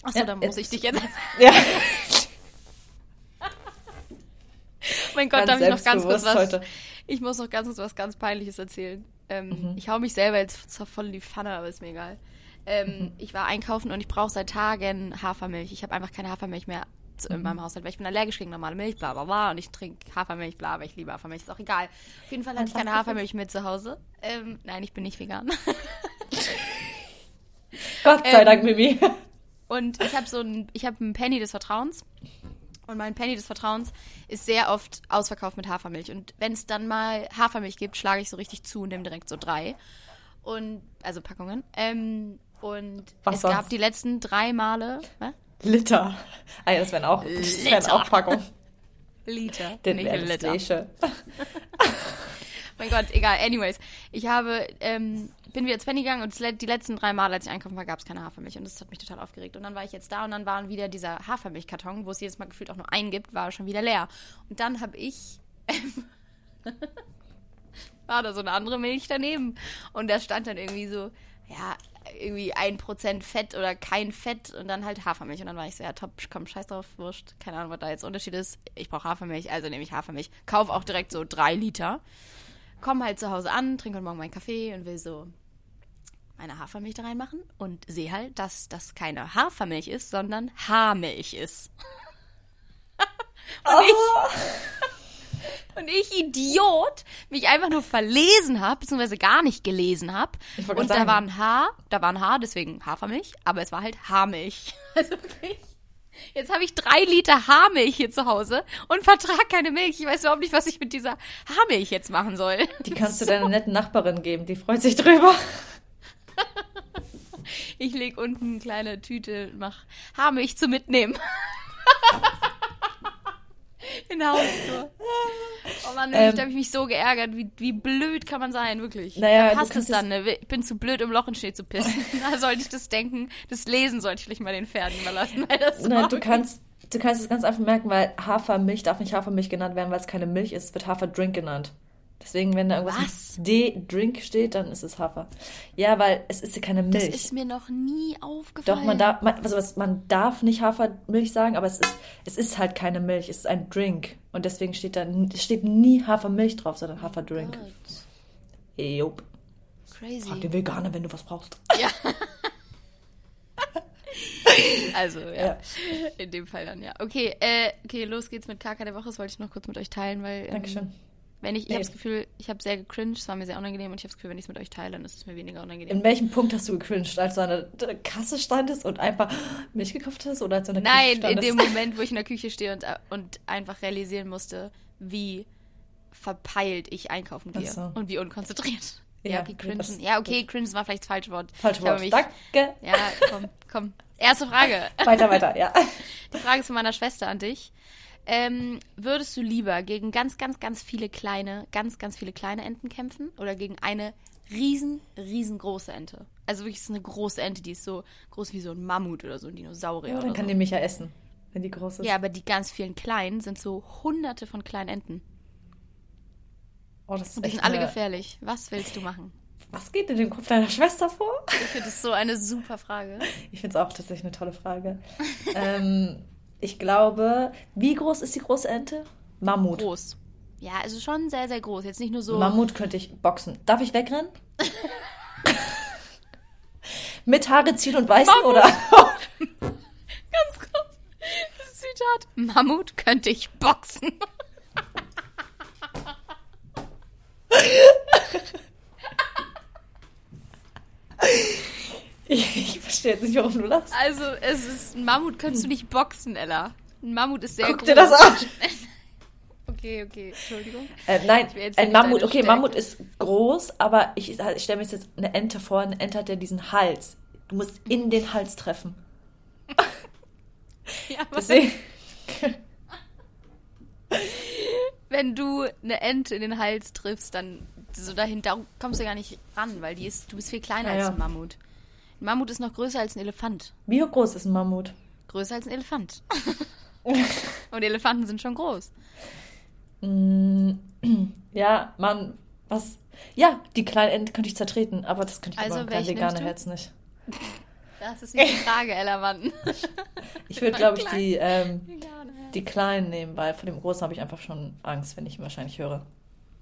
Achso, Ja, dann muss jetzt- ich dich jetzt. <laughs> Ja, <laughs> <laughs> mein Gott, Ganz darf ich noch ganz kurz was. heute. Ich muss noch ganz kurz was ganz Peinliches erzählen. Ähm, Mhm. Ich hau mich selber jetzt zwar voll in die Pfanne, aber ist mir egal. Ähm, Mhm. Ich war einkaufen und ich brauche seit Tagen Hafermilch. Ich habe einfach keine Hafermilch mehr zu- Mhm. in meinem Haushalt, weil ich bin allergisch gegen normale Milch, bla bla bla. Und ich trinke Hafermilch, bla, aber ich liebe Hafermilch, ist auch egal. Auf jeden Fall hatte ich keine Hafermilch mit zu Hause. Ähm, nein, ich bin nicht vegan. <laughs> Gott sei Ähm, Dank, Mimi. Und ich habe so ein, ich habe einen Penny des Vertrauens. Und mein Penny des Vertrauens ist sehr oft ausverkauft mit Hafermilch. Und wenn es dann mal Hafermilch gibt, schlage ich so richtig zu und nehme direkt so drei. Und, also Packungen. Ähm, und Was es sonst? gab die letzten drei Male, was? Liter. Ah, ja, das wären auch, das wären Liter. auch Packungen. Liter, Den nicht Liter. Mein Gott, egal. Anyways, ich habe, ähm, bin wieder ins Penny gegangen und die letzten drei Male, als ich einkaufen war, gab es keine Hafermilch und das hat mich total aufgeregt. Und dann war ich jetzt da und dann waren wieder dieser Hafermilchkarton, wo es jedes Mal gefühlt auch nur einen gibt, war schon wieder leer. Und dann habe ich, <laughs> war da so eine andere Milch daneben und da stand dann irgendwie so, ja, irgendwie ein Prozent Fett oder kein Fett und dann halt Hafermilch. Und dann war ich so, ja, top, komm, scheiß drauf, wurscht. Keine Ahnung, was da jetzt Unterschied ist. Ich brauche Hafermilch, also nehme ich Hafermilch. Kauf auch direkt so drei Liter komme halt zu Hause an, trinke heute Morgen meinen Kaffee und will so meine Hafermilch da reinmachen und sehe halt, dass das keine Hafermilch ist, sondern Haarmilch ist. <laughs> und, ich, und ich, Idiot, mich einfach nur verlesen habe, beziehungsweise gar nicht gelesen habe. Und grad da sagen. war ein Haar, da war ein Haar, deswegen Hafermilch, aber es war halt Haarmilch. <laughs> Also wirklich. Jetzt habe ich drei Liter Haarmilch hier zu Hause und vertrag keine Milch. Ich weiß überhaupt nicht, was ich mit dieser Haarmilch jetzt machen soll. Die kannst du <laughs> deiner netten Nachbarin geben, die freut sich drüber. <laughs> Ich leg unten eine kleine Tüte, mach Haarmilch zu mitnehmen. <laughs> In der Hausflur. Oh Mann, Ähm. da habe ich mich so geärgert. Wie, wie blöd kann man sein, wirklich. Naja, passt es dann, ne? Ich bin zu blöd, um Loch in Schnee zu pissen. <laughs> da sollte ich das denken. Das Lesen sollte ich vielleicht mal den Pferden überlassen. Weil das war du kannst, du kannst es ganz einfach merken, weil Hafermilch darf nicht Hafermilch genannt werden, weil es keine Milch ist, es wird Haferdrink genannt. Deswegen, wenn da irgendwas D-Drink steht, dann ist es Hafer. Ja, weil es ist ja keine Das Milch. ist mir noch nie aufgefallen. Doch, man darf, man, also was, man darf nicht Hafermilch sagen, aber es ist, es ist halt keine Milch, es ist ein Drink. Und deswegen steht da, steht nie Hafermilch drauf, sondern Haferdrink. Gott, Jupp. crazy. Frag den Veganer, wenn du was brauchst. Ja. <laughs> Also, ja. Ja. In dem Fall dann, ja. Okay, äh, okay, los geht's mit KK der Woche. Das wollte ich noch kurz mit euch teilen, weil. Ähm, Dankeschön. Wenn ich, ich Nee. habe das Gefühl, ich habe sehr gecringed, es war mir sehr unangenehm und ich habe das Gefühl, wenn ich es mit euch teile, dann ist es mir weniger unangenehm. In welchem Punkt hast du gecringed? Als du an der Kasse standest und einfach Milch gekauft hast oder als du an der Küche Nein, in standest? dem <laughs> Moment, wo ich in der Küche stehe und, äh, und einfach realisieren musste, verpeilt ich einkaufen gehe so. und wie unkonzentriert. Ja, Ja, okay, cringen. Ja, okay, cringen war vielleicht das falsche Wort. Habe Wort. mich- Danke. Ja, komm, komm. Erste Frage. <laughs> Weiter, weiter, ja. Die Frage ist von meiner Schwester an dich. Ähm, würdest du lieber gegen ganz, ganz, ganz viele kleine, ganz, ganz viele kleine Enten kämpfen oder gegen eine riesen, riesengroße Ente? Also wirklich, ist eine große Ente, die ist so groß wie so ein Mammut oder so ein Dinosaurier. ja oder dann kann so. die mich ja essen, wenn die groß ist. Ja, aber die ganz vielen kleinen sind so hunderte von kleinen Enten. Oh, das ist Und die sind alle eine- gefährlich. Was willst du machen? Was geht in dem Kopf deiner Schwester vor? Ich finde das so eine super Frage. Ich finde es auch tatsächlich eine tolle Frage. <laughs> ähm, ich glaube, wie groß ist die große Ente? Mammut. Groß. Ja, also schon sehr, sehr groß. Jetzt nicht nur so. Mammut könnte ich boxen. Darf ich wegrennen? <laughs> Mit Haare ziehen und weißen Mammut. oder? <laughs> Ganz kurz. Das Zitat. Mammut könnte ich boxen. <laughs> ich, <laughs> ich verstehe jetzt nicht, warum du lachst. Also, es ist ein Mammut könntest du nicht boxen, Ella. Ein Mammut ist sehr Guck groß. dir das an. <laughs> Okay, okay, Entschuldigung. Äh, nein, ein Mammut, okay, Stärke. Mammut ist groß, aber ich, ich stelle mir jetzt eine Ente vor. Eine Ente hat ja diesen Hals. Du musst in den Hals treffen. <laughs> Ja, aber Deswegen. wenn du eine Ente in den Hals triffst, dann so dahinter kommst du gar nicht ran, weil die ist, du bist viel kleiner Ja, als ja. ein Mammut. Ein Mammut ist noch größer als ein Elefant. Wie groß ist ein Mammut? Größer als ein Elefant. <laughs> Und Elefanten sind schon groß. Mm, <clears throat> Ja, Mann, was? Ja, die kleine Ente könnte ich zertreten, aber das könnte ich Also, aber du? Herz nicht. Das ist nicht die <laughs> Frage, Ellermann. Ich würde, glaube ich, die, ähm, die kleinen nehmen, weil vor dem großen habe ich einfach schon Angst, wenn ich ihn wahrscheinlich höre.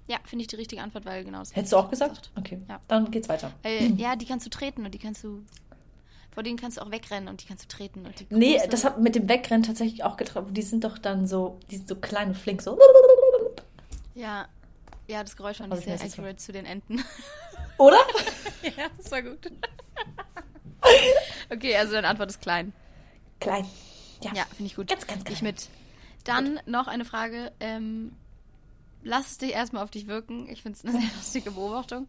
Ja, finde ich die richtige Antwort, weil genau das Hättest du auch gesagt? Okay, Ja. dann geht's weiter. Weil, <clears throat> ja, die kannst du treten und die kannst du. Vor denen kannst du auch wegrennen und die kannst du treten. Und die Nee, das hat mit dem Wegrennen tatsächlich auch getroffen. Die sind doch dann so, die sind so klein und flink, so. Ja. Ja, das Geräusch war Aber nicht sehr accurate zu den Enten. <laughs> Oder? ja, das war gut. okay, also deine Antwort ist klein. Klein. Ja. Ja, finde ich gut. Ganz, ganz Ich klein. mit. Dann noch eine Frage. Ähm, lass es dich erstmal auf dich wirken. Ich finde es eine <laughs> sehr lustige Beobachtung.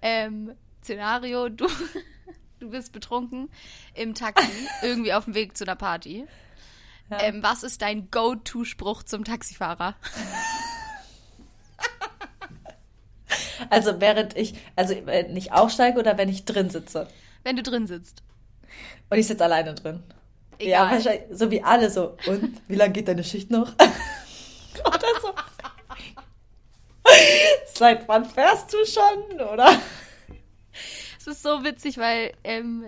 Ähm, Szenario, du, <laughs> du bist betrunken im Taxi, <laughs> irgendwie auf dem Weg zu einer Party. Ja. Ähm, was ist dein Go-To-Spruch zum Taxifahrer? Also während ich, also wenn ich aussteige oder wenn ich drin sitze. Wenn du drin sitzt. Und ich sitze alleine drin. Egal. Ja, wahrscheinlich, so wie alle so. Und wie lange geht deine Schicht noch? oder so. <laughs> Seit wann fährst du schon, oder? Es ist so witzig, weil ähm,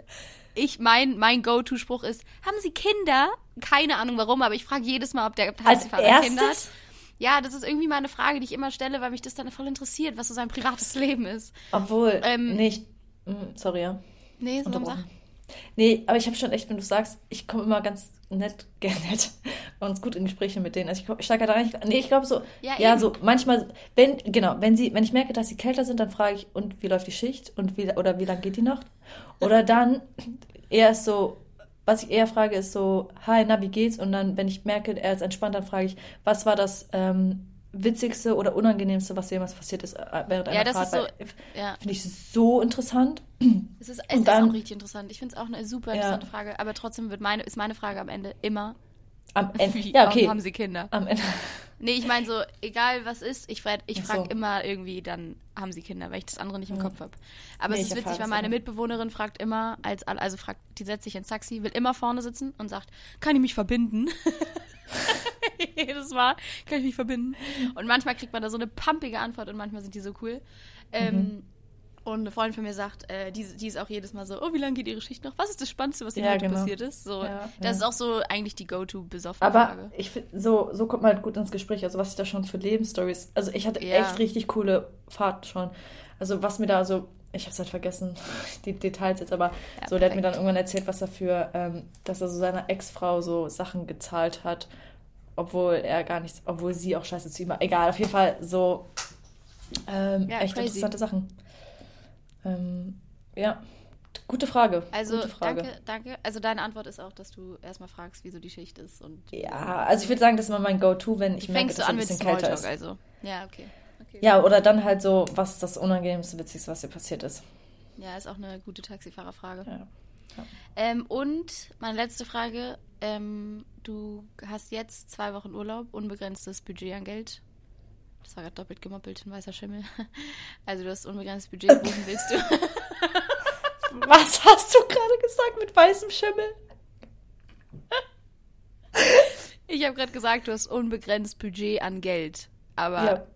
ich mein, mein Go-To-Spruch ist, haben Sie Kinder? Keine Ahnung warum, aber ich frage jedes Mal, ob der Taxifahrer Kinder hat. Ja, das ist irgendwie mal eine Frage, die ich immer stelle, weil mich das dann voll interessiert, was so sein privates <laughs> Leben ist. Obwohl, Ähm, nee, ich, mm, sorry, ja. Nee, so. Nee, aber ich habe schon echt, wenn du sagst, ich komme immer ganz nett, <laughs> gerne nett und gut in Gespräche mit denen. Also ich, steige da rein. Ich, nee, ich glaube so, Ja, ja, so manchmal, wenn, genau, wenn sie, wenn ich merke, dass sie kälter sind, dann frage ich, und wie läuft die Schicht und wie, oder wie lang geht die Nacht? Oder dann eher ist so, was ich eher frage, ist so, hi, na, wie geht's? Und dann, wenn ich merke, er ist entspannt, dann frage ich, was war das ähm, witzigste oder unangenehmste, was jemals passiert ist äh, während einer Ja, das Fahrt? ist so- Ja, Finde ich so interessant. es ist, es Und ist dann- auch richtig interessant. Ich finde es auch eine super Ja. interessante Frage, aber trotzdem wird meine, ist meine Frage am Ende immer, Am <laughs> Ende, wie, ja, okay. haben Sie Kinder? Am Ende. <laughs> Nee, ich meine so, egal was ist, ich frage ich Ach so. frag immer irgendwie, dann haben sie Kinder, weil ich das andere nicht im Kopf habe. Aber Nee, es ist witzig, weil meine. Mitbewohnerin fragt immer, als also fragt, die setzt sich ins Taxi, will immer vorne sitzen und sagt, kann ich mich verbinden? <laughs> Jedes Mal kann ich mich verbinden. Und manchmal kriegt man da so eine pumpige Antwort und manchmal sind die so cool. Ähm, Mhm. Und eine Freundin von mir sagt, äh, die, die ist auch jedes Mal so, oh, wie lange geht ihre Schicht noch? Was ist das Spannendste, was Ihnen Ja, heute genau. passiert ist? So, Ja, das ja. ist auch so eigentlich die go-to-besoffene Aber Frage. ich finde, so, so kommt man halt gut ins Gespräch. Also, was ich da schon für Lebensstories. Also, ich hatte echt richtig coole Fahrten schon. Also, was mir da so. Ich habe es halt vergessen, <laughs> die Details jetzt, aber so, der hat mir dann irgendwann erzählt, was er für, ähm, dass er so seiner Ex-Frau so Sachen gezahlt hat, obwohl er gar nichts, obwohl sie auch scheiße zu ihm war. Egal, auf jeden Fall so ähm, Ja, echt crazy. interessante Sachen. Ähm, ja, gute Frage. Also, gute Frage. danke, danke. Also, deine Antwort ist auch, dass du erstmal fragst, wieso die Schicht ist. Und Ja, also ich würde sagen, das ist immer mein Go-To, wenn ich merke, dass an ein bisschen kälter ist. also. Ja, okay. okay. Ja, oder dann halt so, was ist das Unangenehmste, Witzigste, was dir passiert ist. Ja, ist auch eine gute Taxifahrerfrage. Ja. Ähm, und meine letzte Frage. Ähm, du hast jetzt zwei Wochen Urlaub, unbegrenztes Budget an Geld. Das war gerade doppelt gemoppelt, ein weißer Schimmel. <laughs> Also du hast unbegrenztes Budget, wohin willst du? <laughs> Was hast du gerade gesagt mit weißem Schimmel? <laughs> Ich habe gerade gesagt, du hast unbegrenzt Budget an Geld. Aber Ja.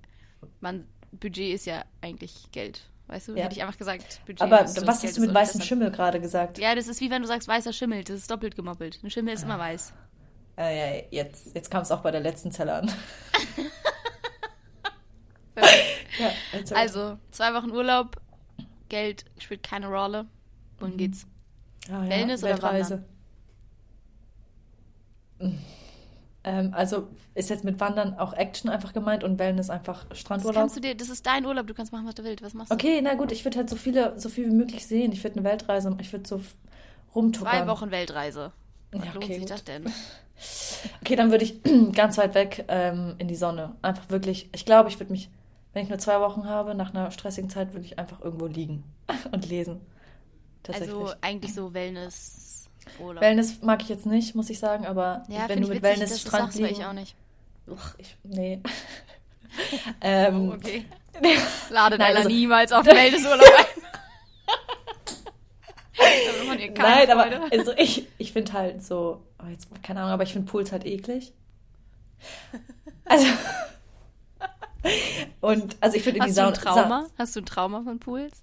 man, Budget ist ja eigentlich Geld. Weißt du? Ja. Hätte ich einfach gesagt, Budget Aber was hast du mit weißem. Schimmel gerade gesagt? Ja, das ist wie wenn du sagst weißer Schimmel. Das ist doppelt gemoppelt. Ein Schimmel ist Ah. immer weiß. Äh, ja, jetzt jetzt kam es auch bei der letzten Zelle an. <laughs> ja. Also, zwei Wochen Urlaub, Geld spielt keine Rolle. Wohin Mhm. geht's? Ah, ja, Wellness oder Weltreise. Ähm, also ist jetzt mit Wandern auch Action einfach gemeint und Wellness einfach Das Strandurlaub? kannst du dir, das ist dein Urlaub, du kannst machen, was du willst. Was machst du? Okay, na gut, ich würde halt so viele, so viel wie möglich sehen. Ich würde eine Weltreise, ich würde so rumtuckern. Zwei Wochen Weltreise. Was Ja, lohnt okay, sich gut. das denn? Okay, dann würde ich <clears throat> ganz weit weg ähm, in die Sonne. Einfach wirklich, ich glaube, ich würde mich, wenn ich nur zwei Wochen habe, nach einer stressigen Zeit, würde ich einfach irgendwo liegen <laughs> und lesen. Also eigentlich so Wellness Urlaub. Wellness mag ich jetzt nicht, muss ich sagen, aber ja, wenn du mit witzig, Wellness Strand liegen, ich auch nicht. Uch, ich, nee. <laughs> ähm, Oh, okay. <laughs> Ladet Nein, also- niemals auf Wellnessurlaub ein. Nein, aber Freude. also ich, ich finde halt so, oh, jetzt keine Ahnung, aber ich finde Pools halt eklig. Also und also ich finde in die Hast du ein Sauna Trauma? Hast du ein Trauma von Pools?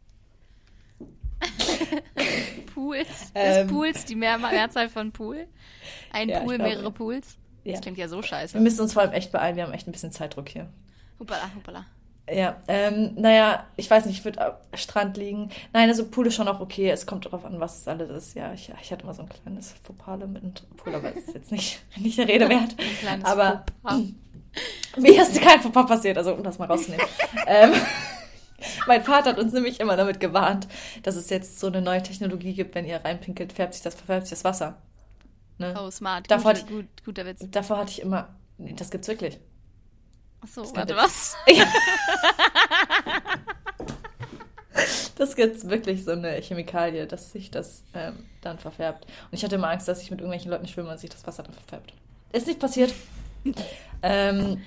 <laughs> Pools? Ähm. Ist Pools die Mehr Mehrzahl von Pool? Ein Ja, Pool, mehrere. Pools? Ja. Das klingt ja so Wir scheiße. müssen uns vor allem echt beeilen, wir haben echt ein bisschen Zeitdruck hier. Hupala, hupala. Ja, ähm, naja, ich weiß nicht, ich würde am Strand liegen. Nein, also Pool ist schon auch okay. Es kommt darauf an, was es alles ist. Ja, ich, ich hatte mal so ein kleines Fopale mit einem Pool, aber das ist jetzt nicht, <laughs> nicht der Rede wert. Ein kleines aber Fauxpas. <laughs> mir ist kein Fauxpas passiert, also um das mal rauszunehmen. <laughs> ähm, <laughs> mein Vater hat uns nämlich immer damit gewarnt, dass es jetzt so eine neue Technologie gibt, wenn ihr reinpinkelt, färbt sich das, verfärbt sich das Wasser. Ne? Oh, smart. Davor Gute, hatte gut, guter Witz. Davor hatte ich immer, nee, das gibt's wirklich. Achso, kein warte, Witz. was? Ja. Das gibt's wirklich so eine Chemikalie, dass sich das ähm, dann verfärbt. Und ich hatte immer Angst, dass ich mit irgendwelchen Leuten schwimme und sich das Wasser dann verfärbt. Ist nicht passiert. <laughs> ähm,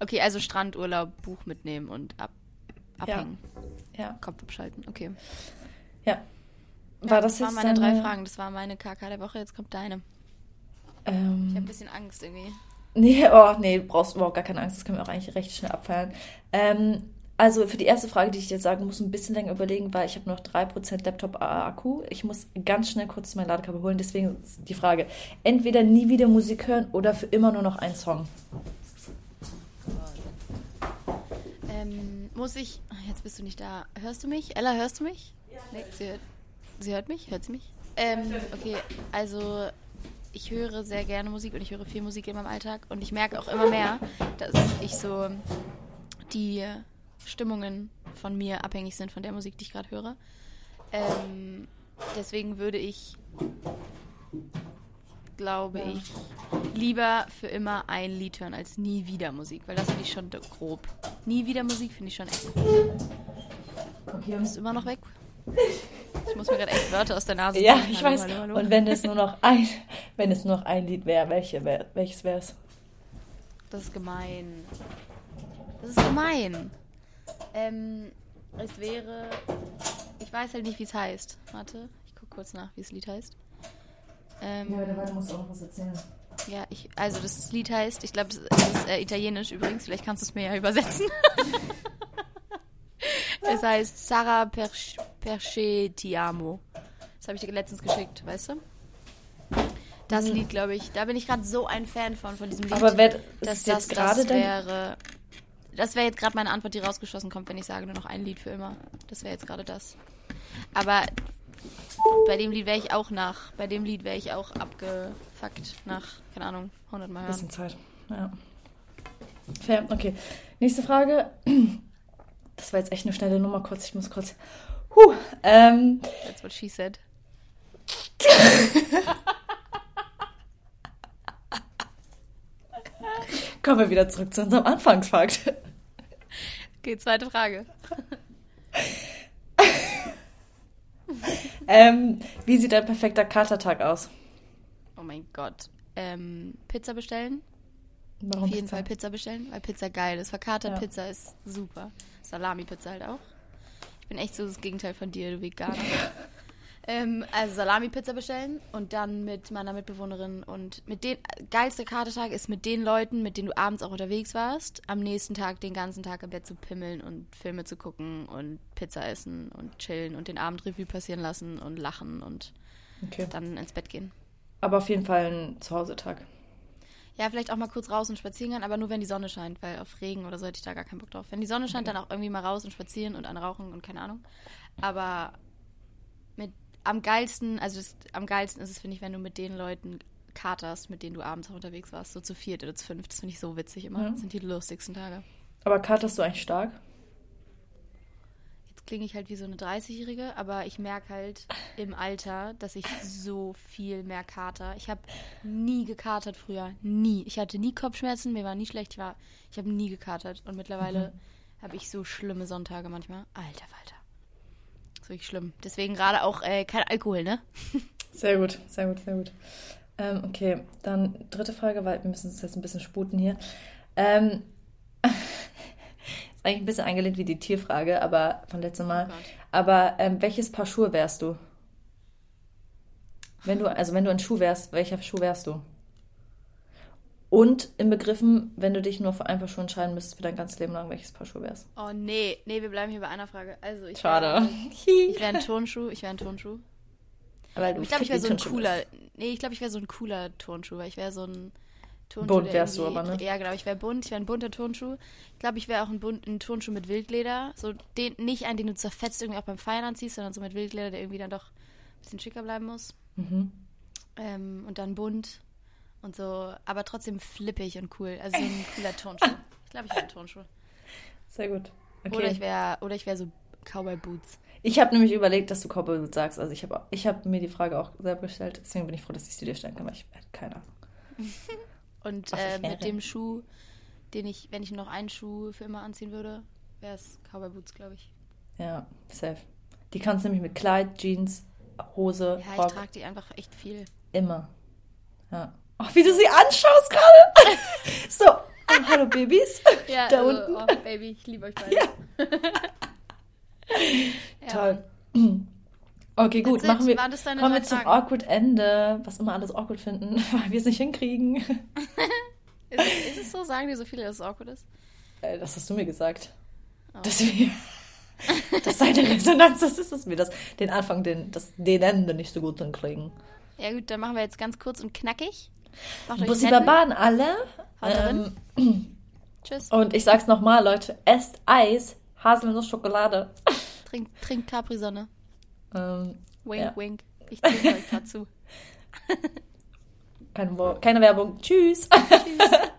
Okay, also Strandurlaub, Buch mitnehmen und ab, abhängen. ja, Kopf abschalten. Okay. ja. War das, das waren jetzt meine drei deine- Fragen. Das war meine KK der Woche. Jetzt kommt deine. Ich Ähm, habe ein bisschen Angst irgendwie. Nee, oh, nee, du brauchst überhaupt gar keine Angst, das können wir auch eigentlich recht schnell abfeiern. Ähm, also für die erste Frage, die ich dir sagen muss, ein bisschen länger überlegen, weil ich habe noch 3% Laptop-Akku. Ich muss ganz schnell kurz mein Ladekabel holen, deswegen ist die Frage, entweder nie wieder Musik hören oder für immer nur noch einen Song. Ähm, muss ich. Jetzt bist du nicht da. Hörst du mich? Ella, hörst du mich? Ja. Nee, sie hört, sie hört mich? Hört sie mich? Ähm, okay, also ich höre sehr gerne Musik und ich höre viel Musik in meinem Alltag und ich merke auch immer mehr, dass ich so die Stimmungen von mir abhängig sind von der Musik, die ich gerade höre. Ähm, deswegen würde ich, glaube ich, lieber für immer ein Lied hören als nie wieder Musik, weil das finde ich schon grob. Nie wieder Musik finde ich schon echt grob. Okay, Bist du immer noch weg? Ich muss mir gerade echt Wörter aus der Nase ja, ziehen. ich Hallo, weiß. hallo, hallo. Und wenn es nur noch ein, wenn es nur noch ein Lied wäre, welche wär, welches wäre es? Das ist gemein. Das ist gemein. Ähm, es wäre. Ich weiß halt nicht, wie es heißt. Warte, ich gucke kurz nach, wie das Lied heißt. Ähm, musst du auch noch was erzählen. ja, ich, also das Lied heißt, ich glaube, das ist äh, italienisch übrigens, vielleicht kannst du es mir ja <laughs> übersetzen. <laughs> es heißt Sara Perche Perche Ti Amo. Das habe ich dir letztens geschickt, weißt du? Das Lied, glaube ich, da bin ich gerade so ein Fan von, von diesem Lied. Aber wer, dass ist das, jetzt gerade das dein... wäre. Das wäre jetzt gerade meine Antwort, die rausgeschossen kommt, wenn ich sage nur noch ein Lied für immer. Das wäre jetzt gerade das. Aber bei dem Lied wäre ich auch nach. Bei dem Lied wäre ich auch abgefuckt nach, keine Ahnung, 100 Mal hören. Bisschen Zeit. Ja. Fair, okay. Nächste Frage. Das war jetzt echt eine schnelle Nummer kurz. Ich muss kurz. Huh, ähm, That's what she said. <laughs> kommen wir wieder zurück zu unserem Anfangsfakt. Okay, zweite Frage. <laughs> Ähm, wie sieht ein perfekter Katertag aus? Oh mein Gott. Ähm, Pizza bestellen? Warum Auf jeden Pizza? Fall Pizza bestellen, weil Pizza geil ist. Verkatert Ja. Pizza ist super. Salami-Pizza halt auch. Ich bin echt so das Gegenteil von dir, du Veganer. <laughs> ähm, also Salami-Pizza bestellen und dann mit meiner Mitbewohnerin und mit den geilste Katertag ist mit den Leuten, mit denen du abends auch unterwegs warst, am nächsten Tag den ganzen Tag im Bett zu pimmeln und Filme zu gucken und Pizza essen und chillen und den Abend Revue passieren lassen und lachen und Okay. dann ins Bett gehen. Aber auf jeden Fall ein Zuhause-Tag. Ja, vielleicht auch mal kurz raus und spazieren gehen, aber nur wenn die Sonne scheint, weil auf Regen oder so hätte ich da gar keinen Bock drauf. Wenn die Sonne scheint, dann auch irgendwie mal raus und spazieren und anrauchen und keine Ahnung. Aber am geilsten, also das, am geilsten ist es, finde ich, wenn du mit den Leuten katerst, mit denen du abends auch unterwegs warst, so zu viert oder zu fünft. Das finde ich so witzig immer. Ja. Das sind die lustigsten Tage. Aber katerst du eigentlich stark? Jetzt klinge ich halt wie so eine 30-Jährige, aber ich merke halt <laughs> im Alter, dass ich so viel mehr kater. Ich habe nie gekatert früher. Nie. Ich hatte nie Kopfschmerzen, mir war nie schlecht. Ich, war, ich habe nie gekatert. Und mittlerweile mhm. habe ich so schlimme Sonntage manchmal. Alter, Alter. Das ist wirklich schlimm. Deswegen gerade auch äh, kein Alkohol, ne? <laughs> Sehr gut, sehr gut, sehr gut. Ähm, okay, dann dritte Frage, weil wir müssen uns jetzt ein bisschen sputen hier. Ähm, <laughs> ist eigentlich ein bisschen angelehnt wie die Tierfrage, aber von letztem Mal. Oh aber ähm, welches Paar Schuhe wärst du? Wenn du, also wenn du ein Schuh wärst, welcher Schuh wärst du? Und im Begriffen, wenn du dich nur für ein Paar Schuhe entscheiden müsstest für dein ganzes Leben lang, welches Paar Schuhe wärst? Oh nee, nee, wir bleiben hier bei einer Frage. Also ich Schade. Wär, <laughs> ich wäre ein Turnschuh, ich wäre ein Turnschuh. Aber ich glaube, ich wäre so ein cooler. Nee, ich glaube, ich wäre so ein cooler Turnschuh, weil ich wäre so ein Turnschuh. Bunt wärst du aber, ne? Ja, genau, ich wäre bunt, ich wäre ein bunter Turnschuh. Ich glaube, ich wäre auch ein, bunt, ein Turnschuh mit Wildleder. So den, nicht einen, den du zerfetzt irgendwie auch beim Feiern anziehst, sondern so mit Wildleder, der irgendwie dann doch ein bisschen schicker bleiben muss. Mhm. Ähm, und dann bunt und so, aber trotzdem flippig und cool. Also so ein <laughs> cooler Turnschuh. Ich glaube, ich wäre ein Turnschuh. Sehr gut. Okay. Oder ich wäre oder ich wäre so Cowboy Boots. Ich habe nämlich überlegt, dass du Cowboy Boots sagst. Also ich habe ich hab mir die Frage auch selber gestellt. Deswegen bin ich froh, dass ich sie dir stellen kann, weil ich keine Ahnung. <laughs> Und äh, mit dem Schuh, den ich, wenn ich noch einen Schuh für immer anziehen würde, wäre es Cowboy Boots, glaube ich. Ja, safe. Die kannst du nämlich mit Kleid, Jeans, Hose, Ja, Rock. ich trage die einfach echt viel. Immer. Ja. Ach, wie du sie anschaust gerade. <laughs> so, oh, hallo Babys. Ja, da also, unten. Oh, Baby, ich liebe euch beide. Ja. <laughs> Toll. Okay, gut, That's machen wir. Kommen wir zum awkward Ende, was immer alles awkward finden, <laughs> weil wir es nicht hinkriegen. ist, es, ist, es so? Sagen dir so viele, dass es awkward ist? Äh, das hast du mir gesagt. Oh. Dass wir. dass deine Resonanz, das ist es mir, das, den Anfang, den, das, den Ende nicht so gut hinkriegen. Ja, gut, dann machen wir jetzt ganz kurz und knackig. Bussi Baba an alle. Ähm, <clears throat> Tschüss. Und ich sag's nochmal, Leute: esst Eis, Haselnuss, Schokolade. <laughs> Trink, trink Capri-Sonne. Ähm, wink, ja. wink. Ich ziehe euch gerade zu. <laughs> keine, keine Werbung. Tschüss. Tschüss. <laughs>